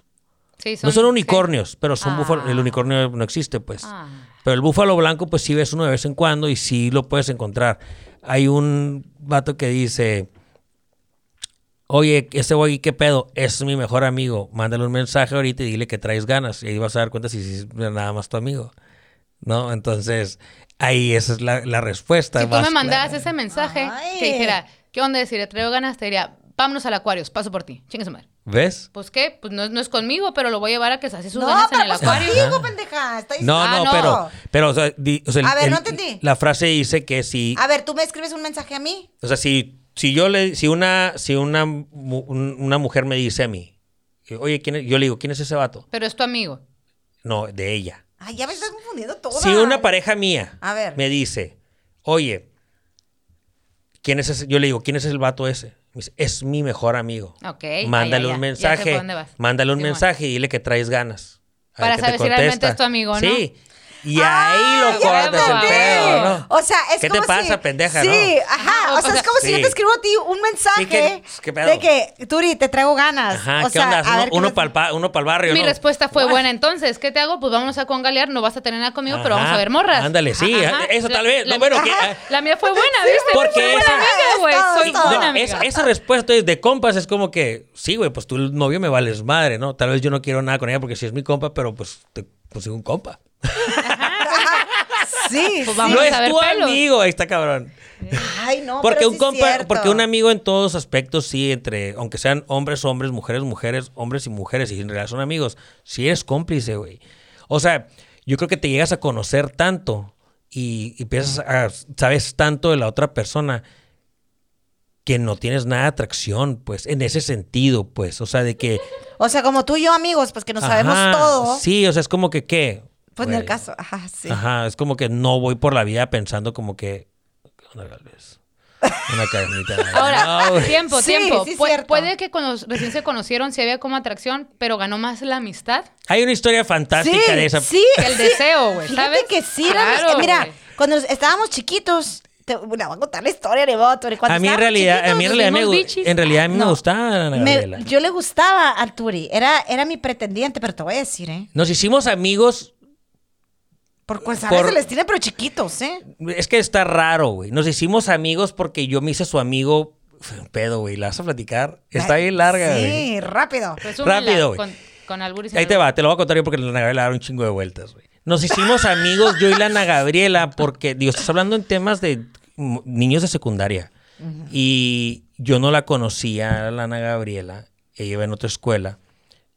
Sí, no son sí. unicornios, pero son Ah. búfalos. El unicornio no existe, pues. Ah. Pero el búfalo blanco, pues sí ves uno de vez en cuando y sí lo puedes encontrar. Hay un vato que dice, oye, ese güey, ¿qué pedo? Es mi mejor amigo. Mándale un mensaje ahorita y dile que traes ganas. Y ahí vas a dar cuenta si si es nada más tu amigo. ¿No? Entonces, ahí esa es la, la respuesta. Si tú me mandaras clara. ese mensaje Ay. que dijera, ¿qué onda? Si le traigo ganas, te diría, vámonos al Aquarius, paso por ti. Chingue su madre. ¿Ves? Pues qué, pues no, no es conmigo, pero lo voy a llevar a que se hace sus No, ganas en pero el pues acuario. contigo, pendeja. Está diciendo- No, Ah, no, no. pero, pero, o sea, di- o sea, el- A ver, el- no entendí. La frase dice que si, A ver, tú me escribes un mensaje a mí. O sea, si, si yo le, si una, si una, una mujer me dice a mí, oye, ¿quién es? yo le digo, ¿quién es ese vato? Pero es tu amigo. No, de ella. Ay, ya me estás confundiendo todo. Si una pareja mía A ver. me dice, oye, ¿quién es ese? Yo le digo, ¿quién es el vato ese? Dice, es mi mejor amigo. Ok. ah, Mándale ya, un ya, ya mensaje. dónde vas. Mándale un mensaje y dile que traes ganas. Para saber si realmente es tu amigo, ¿no? Sí. Y Ah, ahí lo cortas el pedo, ¿no? O sea, es ¿Qué te como pasa, si- pendeja, Sí, no? ajá. O sea, es como si yo te escribo a ti un mensaje Sí, ¿qué- qué pedo? de que, Turi, te traigo ganas. Ajá, o ¿qué sea, onda? a Uno, ver qué uno para el barrio, Mi ¿no? respuesta fue What? buena entonces. ¿Qué te hago? Pues vámonos a congalear. No vas a tener nada conmigo, pero vamos a ver morras. ándale, sí, eso tal vez. No, bueno, que- Ajá, la mía fue buena, ¿viste? Porque Soy buena esa- amiga, esa, respuesta es de compas es como que, sí, güey, pues tu novio me vales madre, ¿no? Tal vez yo no quiero nada con ella porque si es mi compa, pero pues te consigo un compa. Sí, Pues vamos no a es ver tu pelos. amigo, ahí está cabrón. Ay, no, porque pero un sí compa, cierto. porque un amigo en todos aspectos, sí, entre, aunque sean hombres, hombres, mujeres, mujeres, hombres y mujeres, y en realidad son amigos, sí eres cómplice, güey. O sea, yo creo que te llegas a conocer tanto y, y empiezas a, sabes tanto de la otra persona que no tienes nada de atracción, pues, en ese sentido, pues, o sea, de que... O sea, como tú y yo, amigos, pues que nos sabemos todo. Sí, o sea, es como que, ¿qué? Pues en el caso, ajá, sí. Ajá, es como que no voy por la vida pensando como que... ¿qué onda, Galvez? Una carnita. Ahora, No, tiempo, Sí, tiempo. sí es Pu- cierto. puede que cuando recién se conocieron sí había como atracción, pero ganó más la amistad Hay una historia fantástica de esa. sí, el deseo, güey. ¿sabes? que sí, la- mira, cuando estábamos chiquitos, te, bueno, voy a contar la historia de. Cuando A mí en realidad, a mí en realidad me, bichis. en realidad a mí me gustaba Ana me- yo le gustaba a Turi, era, era mi pretendiente, pero te voy a decir, ¿eh? Nos hicimos amigos. Por cosas Por- se les tiene, pero chiquitos, ¿eh? Es que está raro, güey. Nos hicimos amigos porque yo me hice su amigo. Fue un Pedo, güey. ¿La vas a platicar? Está bien larga, güey. Sí, rápido. Resúmela Rápido, güey. Con, con albur y sin Ahí te va, te lo voy a contar yo porque la Ana Gabriela da un chingo de vueltas, güey. Nos hicimos amigos, yo y la Ana Gabriela, porque, digo, estás hablando en temas de niños de secundaria. Y yo no la conocía, la Ana Gabriela. Ella iba en otra escuela.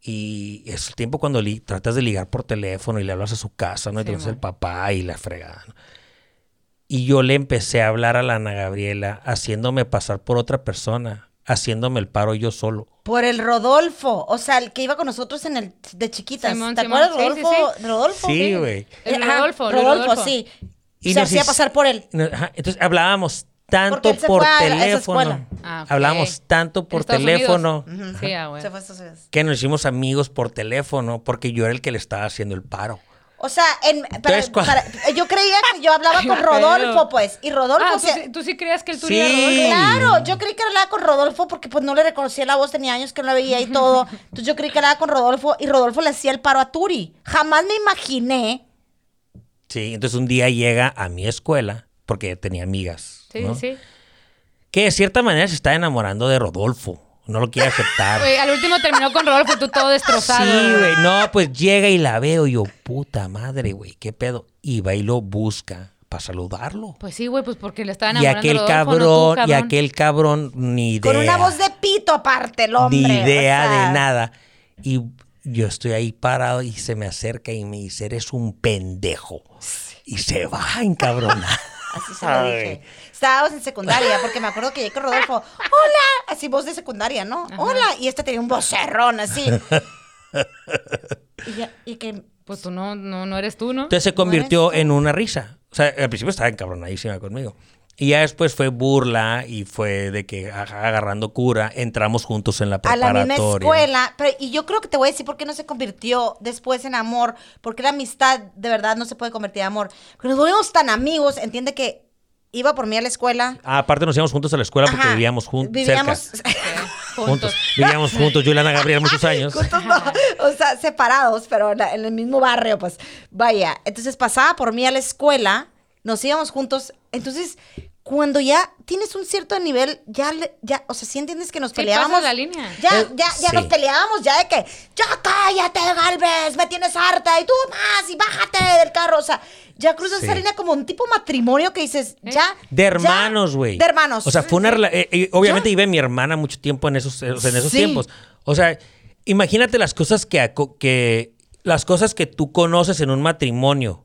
Y es el tiempo cuando li- tratas de ligar por teléfono y le hablas a su casa, ¿no? Sí, conoces el papá y la fregada, ¿no? Y yo le empecé a hablar a la Ana Gabriela haciéndome pasar por otra persona, haciéndome el paro yo solo. Por el Rodolfo, o sea, el que iba con nosotros en el de chiquitas. Simón, ¿Te Simón. acuerdas, Sí, sí, Rodolfo? sí. Rodolfo. Sí, güey. El Ajá, Rodolfo, Rodolfo, Rodolfo. sí. Y se hacía pasar por él. Ajá, Entonces hablábamos tanto él se por teléfono. Ah, ok. Hablábamos tanto por teléfono. Sí, ah, güey. Se fue a Estados Unidos. que nos hicimos amigos por teléfono porque yo era el que le estaba haciendo el paro. O sea, en, para- Entonces, ¿cuál- para- yo creía que yo hablaba con Rodolfo, pues. Y Rodolfo, Ah, o ¿tú, sea, sí, tú sí creías que el tuyo Sí. Claro, yo creí que hablaba con Rodolfo porque pues no le reconocía la voz, tenía años que no la veía y todo. Entonces yo creí que hablaba con Rodolfo y Rodolfo le hacía el paro a Turi. Jamás me imaginé Sí, entonces un día llega a mi escuela, porque tenía amigas, Sí, ¿no? sí. que de cierta manera se está enamorando de Rodolfo. No lo quiere aceptar. Al último terminó con Rodolfo, tú todo destrozado. Sí, güey. No, pues llega y la veo y yo, puta madre, güey, qué pedo. Y va y lo busca para saludarlo. Pues sí, güey, pues porque le estaba Y enamorando aquel Rodolfo, cabrón, no tú, y aquel cabrón, ni idea. Con una voz de pito aparte, el hombre. Ni idea o sea. de nada. Y yo estoy ahí parado y se me acerca y me dice, eres un pendejo. Y se va a encabronar. Así se lo dije. Estábamos en secundaria, porque me acuerdo que llegué con Rodolfo, hola, así voz de secundaria, ¿no? Hola, y este tenía un vocerrón así. y, ya- y que, Pues tú no, no, no eres tú, ¿no? Entonces se convirtió en una risa. O sea, al principio estaba encabronadísima conmigo. Y ya después fue burla y fue de que agarrando cura, entramos juntos en la a la preparatoria. misma escuela, pero, y yo creo que te voy a decir por qué no se convirtió después en amor, porque la amistad de verdad no se puede convertir en amor. Porque nos volvimos tan amigos, entiende que iba por mí a la escuela. Ah, aparte nos íbamos juntos a la escuela porque Ajá, vivíamos juntos. Vivíamos, Cerca. Juntos. Vivíamos juntos, Juliana Gabriel, muchos años. Juntos no, o sea, separados, pero en el mismo barrio, pues. Vaya, entonces pasaba por mí a la escuela, nos íbamos juntos. Entonces, cuando ya tienes un cierto nivel, ya, le- ya o sea, sí entiendes que nos Sí, peleábamos. pasas la línea. Ya, Eh, ya, ya sí. nos peleábamos, ya de que, ya cállate, Galvez, me tienes harta, y tú más, y bájate del carro. O sea, ya cruzas Sí. esa línea como un tipo matrimonio que dices, ¿Eh? ya. De hermanos, güey. De hermanos. O sea, fue una eh, eh, obviamente vive mi hermana mucho tiempo en esos, o sea, en esos Sí. tiempos. O sea, imagínate las cosas que, que las cosas que tú conoces en un matrimonio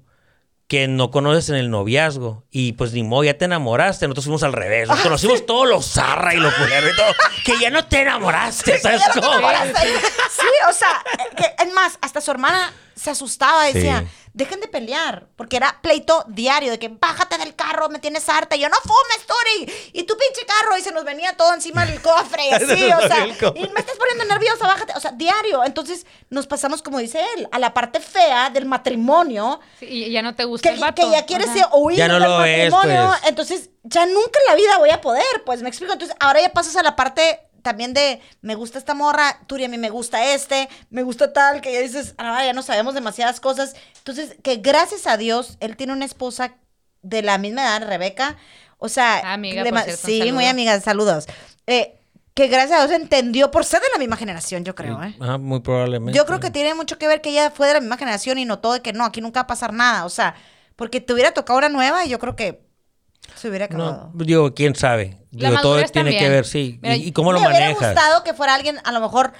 que no conoces en el noviazgo. Y pues ni modo, ya te enamoraste. Nosotros fuimos al revés. Ah, Nos conocimos todos los zarra y lo culero y todo. Que ya no te enamoraste, ¿sabes no te enamoraste. Sí, o sea, eh, que, es más, hasta su hermana se asustaba, decía, Sí. dejen de pelear, porque era pleito diario, de que bájate del carro, me tienes harta, y yo no fumes, Turi, y tu pinche carro, y se nos venía todo encima del cofre, y así, o sea, y me estás poniendo nerviosa, bájate, o sea, diario, entonces nos pasamos, como dice él, a la parte fea del matrimonio, Sí, y ya no te gusta que, el vato. que ya quieres Ajá. huir Ya no del lo matrimonio, pues. entonces ya nunca en la vida voy a poder, pues me explico. Entonces ahora ya pasas a la parte también de me gusta esta morra, Turi a mí me gusta este, me gusta tal, que ya dices, ah, ya no sabemos demasiadas cosas. Entonces, que gracias a Dios, él tiene una esposa de la misma edad, Rebeca. O sea, Amiga, de por cierto, sí, muy amiga, saludos. Eh, que gracias a Dios entendió por ser de la misma generación, yo creo, ¿eh? Ah, muy probablemente. Yo creo que tiene mucho que ver que ella fue de la misma generación y notó de que no, aquí nunca va a pasar nada. O sea, porque te hubiera tocado una nueva y yo creo que se hubiera acabado. No, digo, quién sabe. La Digo, todo tiene que ver, sí. Mira, y, y cómo lo Me hubiera manejas. gustado que fuera alguien, a lo mejor,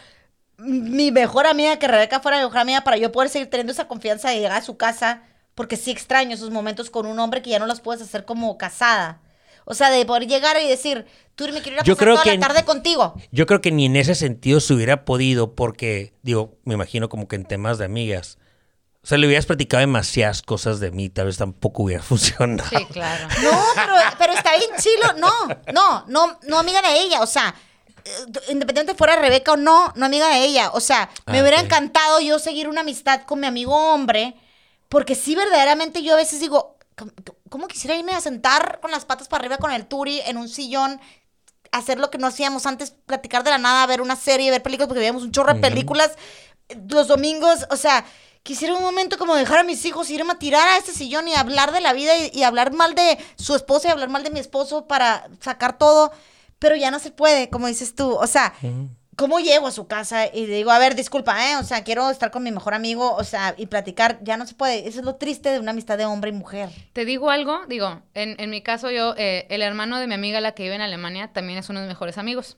mi mejor amiga, que Rebeca fuera mi mejor amiga para yo poder seguir teniendo esa confianza de llegar a su casa, porque sí extraño esos momentos con un hombre que ya no los puedes hacer como casada. O sea, de poder llegar y decir, tú me quiero ir a pasar toda que- la tarde contigo. Yo creo que ni en ese sentido se hubiera podido porque, digo, me imagino como que en temas de amigas. O sea, le hubieras platicado demasiadas cosas de mí, tal vez tampoco hubiera funcionado. Sí, claro. No, pero, pero está bien chilo. No, no, no, no amiga de ella. O sea, eh, independientemente fuera Rebeca o no, no amiga de ella. O sea, me Ah, hubiera encantado yo seguir una amistad con mi amigo hombre, porque sí, verdaderamente yo a veces digo, ¿cómo, quisiera irme a sentar con las patas para arriba con el Turi en un sillón? Hacer lo que no hacíamos antes, platicar de la nada, ver una serie, ver películas, porque veíamos un chorro de películas los domingos. O sea, quisiera un momento como dejar a mis hijos, irme a tirar a este sillón y hablar de la vida y, y hablar mal de su esposa y hablar mal de mi esposo para sacar todo. Pero ya no se puede, como dices tú. O sea, ¿cómo llego a su casa y le digo, a ver, disculpa, ¿eh? O sea, quiero estar con mi mejor amigo, o sea, y platicar? Ya no se puede. Eso es lo triste de una amistad de hombre y mujer. Te digo algo, digo, en, en mi caso yo, eh, el hermano de mi amiga, la que vive en Alemania, también es uno de mis mejores amigos.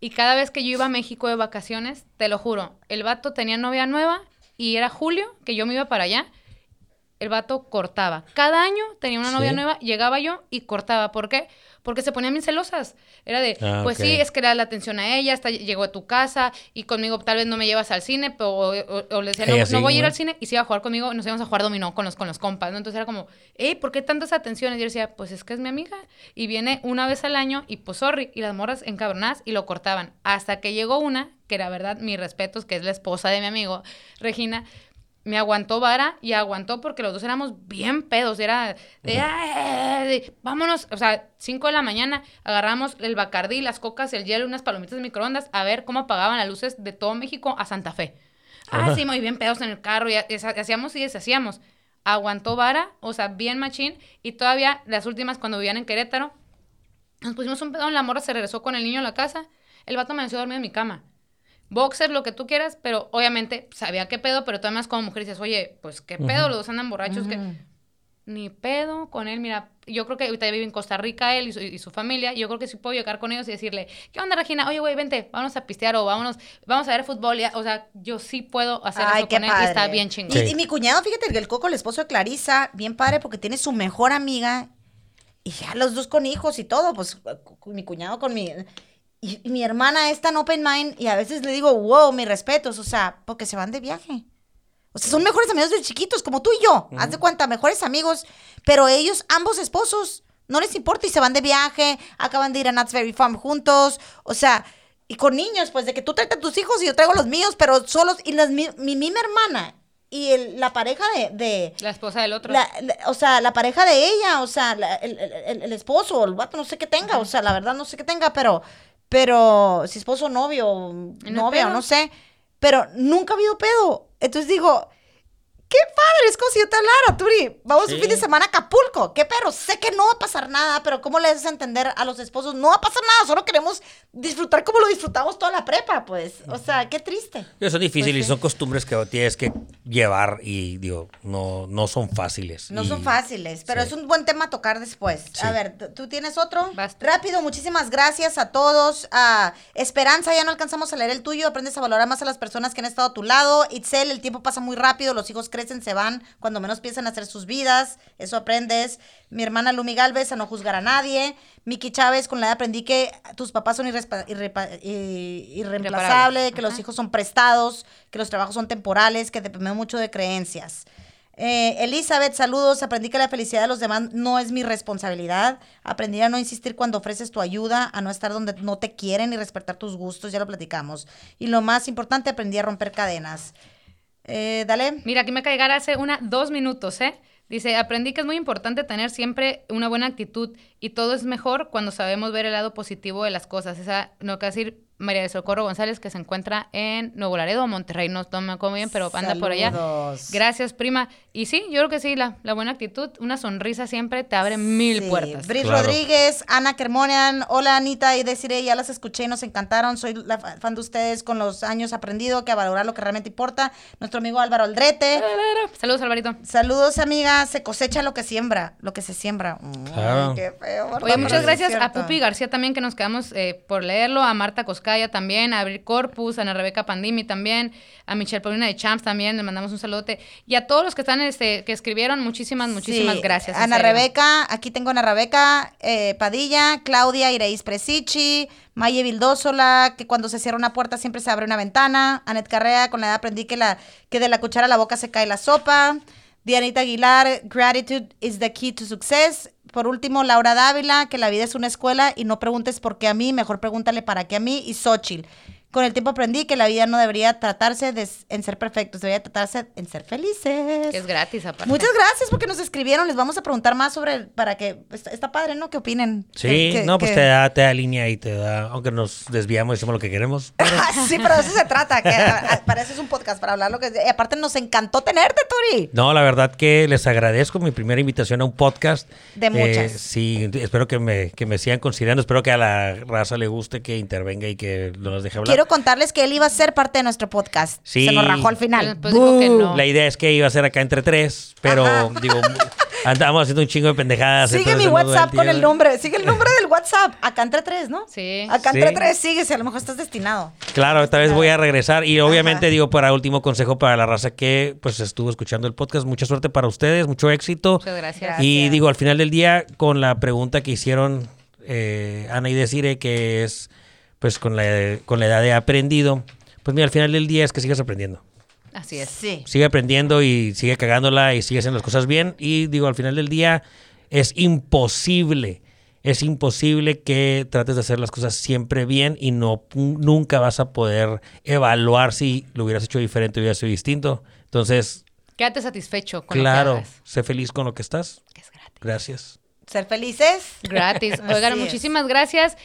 Y cada vez que yo iba a México de vacaciones, te lo juro, el vato tenía novia nueva y era julio, que yo me iba para allá, el vato cortaba. Cada año tenía una novia Sí. nueva, llegaba yo y cortaba. ¿Por qué? Porque se ponían bien celosas. Era de, Ah, pues sí, es que le da la atención a ella, hasta llegó a tu casa y conmigo tal vez no me llevas al cine, pero, o, o- o le decía, no, Ella no sí, voy a ir al cine y se iba a jugar conmigo y nos íbamos a jugar dominó con los, con los compas, ¿no? Entonces era como, hey, ¿por qué tantas atenciones? Y yo decía, pues es que es mi amiga y viene una vez al año y pues sorry, y las morras encabronadas y lo cortaban. Hasta que llegó una, que la verdad, mis respetos, que es la esposa de mi amigo, Regina, me aguantó vara y aguantó porque los dos éramos bien pedos. Era de, "Ay, de, vámonos, o sea, 5 de la mañana, agarramos el bacardí, las cocas, el hielo, unas palomitas de microondas a ver cómo apagaban las luces de todo México a Santa Fe. Ah, sí, muy bien pedos en el carro y, ha- y ha- hacíamos y deshacíamos. aguantó vara, o sea, bien machín. Y todavía, las últimas, cuando vivían en Querétaro, nos pusimos un pedo, la morra se regresó con el niño a la casa. El vato amaneció dormido en mi cama. Boxer, lo que tú quieras, pero obviamente sabía qué pedo, pero tú además como mujer dices, oye, pues qué pedo, los dos andan borrachos, que ni pedo con él, mira, yo creo que ahorita vive en Costa Rica él y su, y su familia, y yo creo que sí puedo llegar con ellos y decirle, ¿qué onda Regina? Oye, güey, vente, vamos a pistear o vámonos, vamos a ver fútbol, y- o sea, yo sí puedo hacer Ay, eso qué con él y está bien chingón. y mi cuñado, fíjate, que el Coco, el esposo de Clarisa, bien padre porque tiene su mejor amiga y ya los dos con hijos y todo, pues mi cuñado con mi... Y, y mi hermana es tan open mind y a veces le digo, wow, mis respetos, o sea, porque se van de viaje. O sea, son mejores amigos de chiquitos, como tú y yo. Haz de cuenta, mejores amigos. Pero ellos, ambos esposos, no les importa y se van de viaje. Acaban de ir a Knott's Berry Farm juntos. O sea, y con niños, pues de que tú traes a tus hijos y yo traigo los míos, pero solos. Y las, mi, mi misma hermana y el- la pareja de. de La esposa del otro. la- la- o sea, la pareja de ella, o sea, la- el, el- el- el esposo, o el vato, no sé qué tenga, o sea, la verdad no sé qué tenga, pero, pero, si esposo, novio, ¿Y no hay novia, no sé, pero nunca ha habido pedo. Entonces digo, qué padre, es como si yo te hablara, Turi, vamos un fin de semana a Acapulco, qué pero, sé que no va a pasar nada, pero ¿cómo le haces entender a los esposos? No va a pasar nada, solo queremos disfrutar como lo disfrutamos toda la prepa, pues, o sea, qué triste. Eso es difícil Pues y sí. son costumbres que tienes que llevar y digo, no, no son fáciles. No Y- son fáciles, pero sí. es un buen tema a tocar después. A ver, ¿tú- ¿tú tienes otro? Vas. Rápido, muchísimas gracias a todos. A Esperanza, ya no alcanzamos a leer el tuyo. Aprendes a valorar más a las personas que han estado a tu lado. Itzel, el tiempo pasa muy rápido. Los hijos crecen, se van cuando menos piensan hacer sus vidas. Eso aprendes. Mi hermana Lumi Galvez, a no juzgar a nadie. Miki Chávez, con la edad aprendí que tus papás son irreemplazables, que los hijos son prestados, que los trabajos son temporales, que dependen mucho de creencias. Eh, Elizabeth, saludos. Aprendí que la felicidad de los demás no es mi responsabilidad. Aprendí a no insistir cuando ofreces tu ayuda, a no estar donde no te quieren y respetar tus gustos, ya lo platicamos. Y lo más importante, aprendí a romper cadenas. Eh, dale. Mira, aquí me llegar hace una, dos minutos, ¿eh? Dice, aprendí que es muy importante tener siempre una buena actitud y todo es mejor cuando sabemos ver el lado positivo de las cosas. Esa, no que decir María de Socorro González, que se encuentra en Nuevo Laredo, Monterrey, no, no me acuerdo bien, pero anda por allá. Gracias, prima. Y sí, yo creo que sí, la, la buena actitud, una sonrisa siempre te abre mil Sí. puertas. Bris Claro. Rodríguez, Ana Kermonian, hola Anita y Desiree, ya las escuché y nos encantaron. Soy la fa- fan de ustedes con los años aprendido que a valorar lo que realmente importa. Nuestro amigo Álvaro Aldrete. Saludos, Alvarito. Saludos, amiga. Se cosecha lo que siembra, lo que se siembra. Ay, Claro. qué feo. Oye, muchas gracias a. Pupi García también, que nos quedamos eh, por leerlo, a Marta Coscaya también, a Abril Corpus, a Ana Rebeca Pandimi también, a Michelle Paulina de Champs también, le mandamos un saludote. Y a todos los que están, este, que escribieron, muchísimas, muchísimas Sí, gracias. Ana serio. Rebeca, aquí tengo a Ana Rebeca eh, Padilla, Claudia Ireis Presichi, Maye Vildósola, que cuando se cierra una puerta siempre se abre una ventana. Anet Carrea, con la edad aprendí que, la, que de la cuchara a la boca se cae la sopa. Dianita Aguilar, gratitude is the key to success. Por último, Laura Dávila, que la vida es una escuela y no preguntes por qué a mí, mejor pregúntale para qué a mí. Y Xochitl. Con el tiempo aprendí que la vida no debería tratarse de, en ser perfectos, debería tratarse en ser felices. Que es gratis, aparte. Muchas gracias porque nos escribieron. Les vamos a preguntar más sobre para que está, está padre, ¿no? ¿Qué opinen? Sí, Que- que- no, pues que- te da, te da línea y te da, aunque nos desviamos y hacemos lo que queremos. pero- sí, pero de eso se trata. Que para eso es un podcast para hablar lo que. Y aparte nos encantó tenerte, Turi. No, la verdad que les agradezco mi primera invitación a un podcast. De muchas. Eh, sí, espero que me, que me sigan considerando. Espero que a la raza le guste que intervenga y que no nos deje hablar. Quiero contarles que él iba a ser parte de nuestro podcast. Sí. Se nos rajó al final. Pues dijo que no. La idea es que iba a ser acá entre tres, pero digo, andamos haciendo un chingo de pendejadas. Sigue mi WhatsApp con el nombre. Sigue el nombre del WhatsApp. Acá entre tres, ¿no? Sí. Acá Sí. entre tres, síguese. A lo mejor estás destinado. Claro, esta vez voy a regresar y obviamente Ajá. digo para último consejo para la raza que pues estuvo escuchando el podcast, mucha suerte para ustedes, mucho éxito. Muchas gracias. Gracias. Y digo al final del día con la pregunta que hicieron eh, Ana y Desire que es pues con la con la edad de aprendido, pues mira al final del día es que sigas aprendiendo. Así es. Sí. Sigue aprendiendo y sigue cagándola y sigue haciendo las cosas bien. Y digo, al final del día es imposible, es imposible que trates de hacer las cosas siempre bien y no nunca vas a poder evaluar si lo hubieras hecho diferente o hubiera sido distinto. Entonces, Quédate satisfecho con lo claro, que hagas. sé feliz con lo que estás. Que es gratis. Gracias. Ser felices. Gratis. Oigan, muchísimas gracias.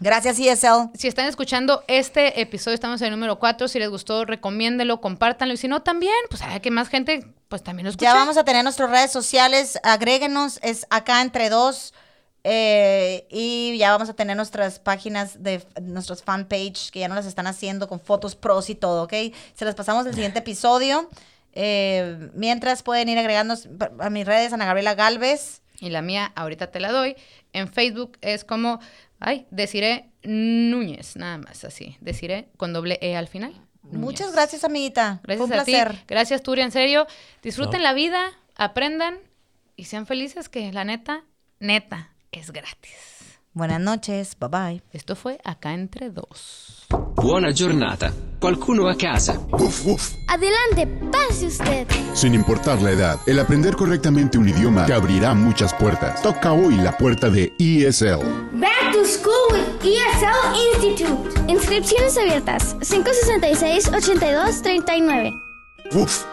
Gracias, ESL. Si están escuchando este episodio, estamos en el número 4. Si les gustó, recomiéndelo, compártanlo. Y si no, también, pues a que más gente, pues también lo escuche. Ya vamos a tener nuestras redes sociales. Agréguenos, es acá entre dos. eh, y ya vamos a tener nuestras páginas de nuestros fanpage que ya nos las están haciendo con fotos pros y todo, ¿ok? Se las pasamos el siguiente episodio. Eh, mientras pueden ir agregando a mis redes, Ana Gabriela Galvez. Y la mía, ahorita te la doy. En Facebook es como, ay, deciré Núñez, nada más así. Deciré con doble E al final. Núñez. Muchas gracias, amiguita. Gracias Fue un a ti. placer. Gracias, Turi, en serio. Disfruten No. la vida, aprendan y sean felices que la neta, neta, es gratis. Buenas noches. Bye bye. Esto fue Acá Entre Dos. Buona giornata. Qualcuno a casa. Uf, uf. Adelante, pase usted. Sin importar la edad, el aprender correctamente un idioma te abrirá muchas puertas. Toca hoy la puerta de ESL. Back school with ESL Institute. Inscripciones abiertas. 566-8239. Uf.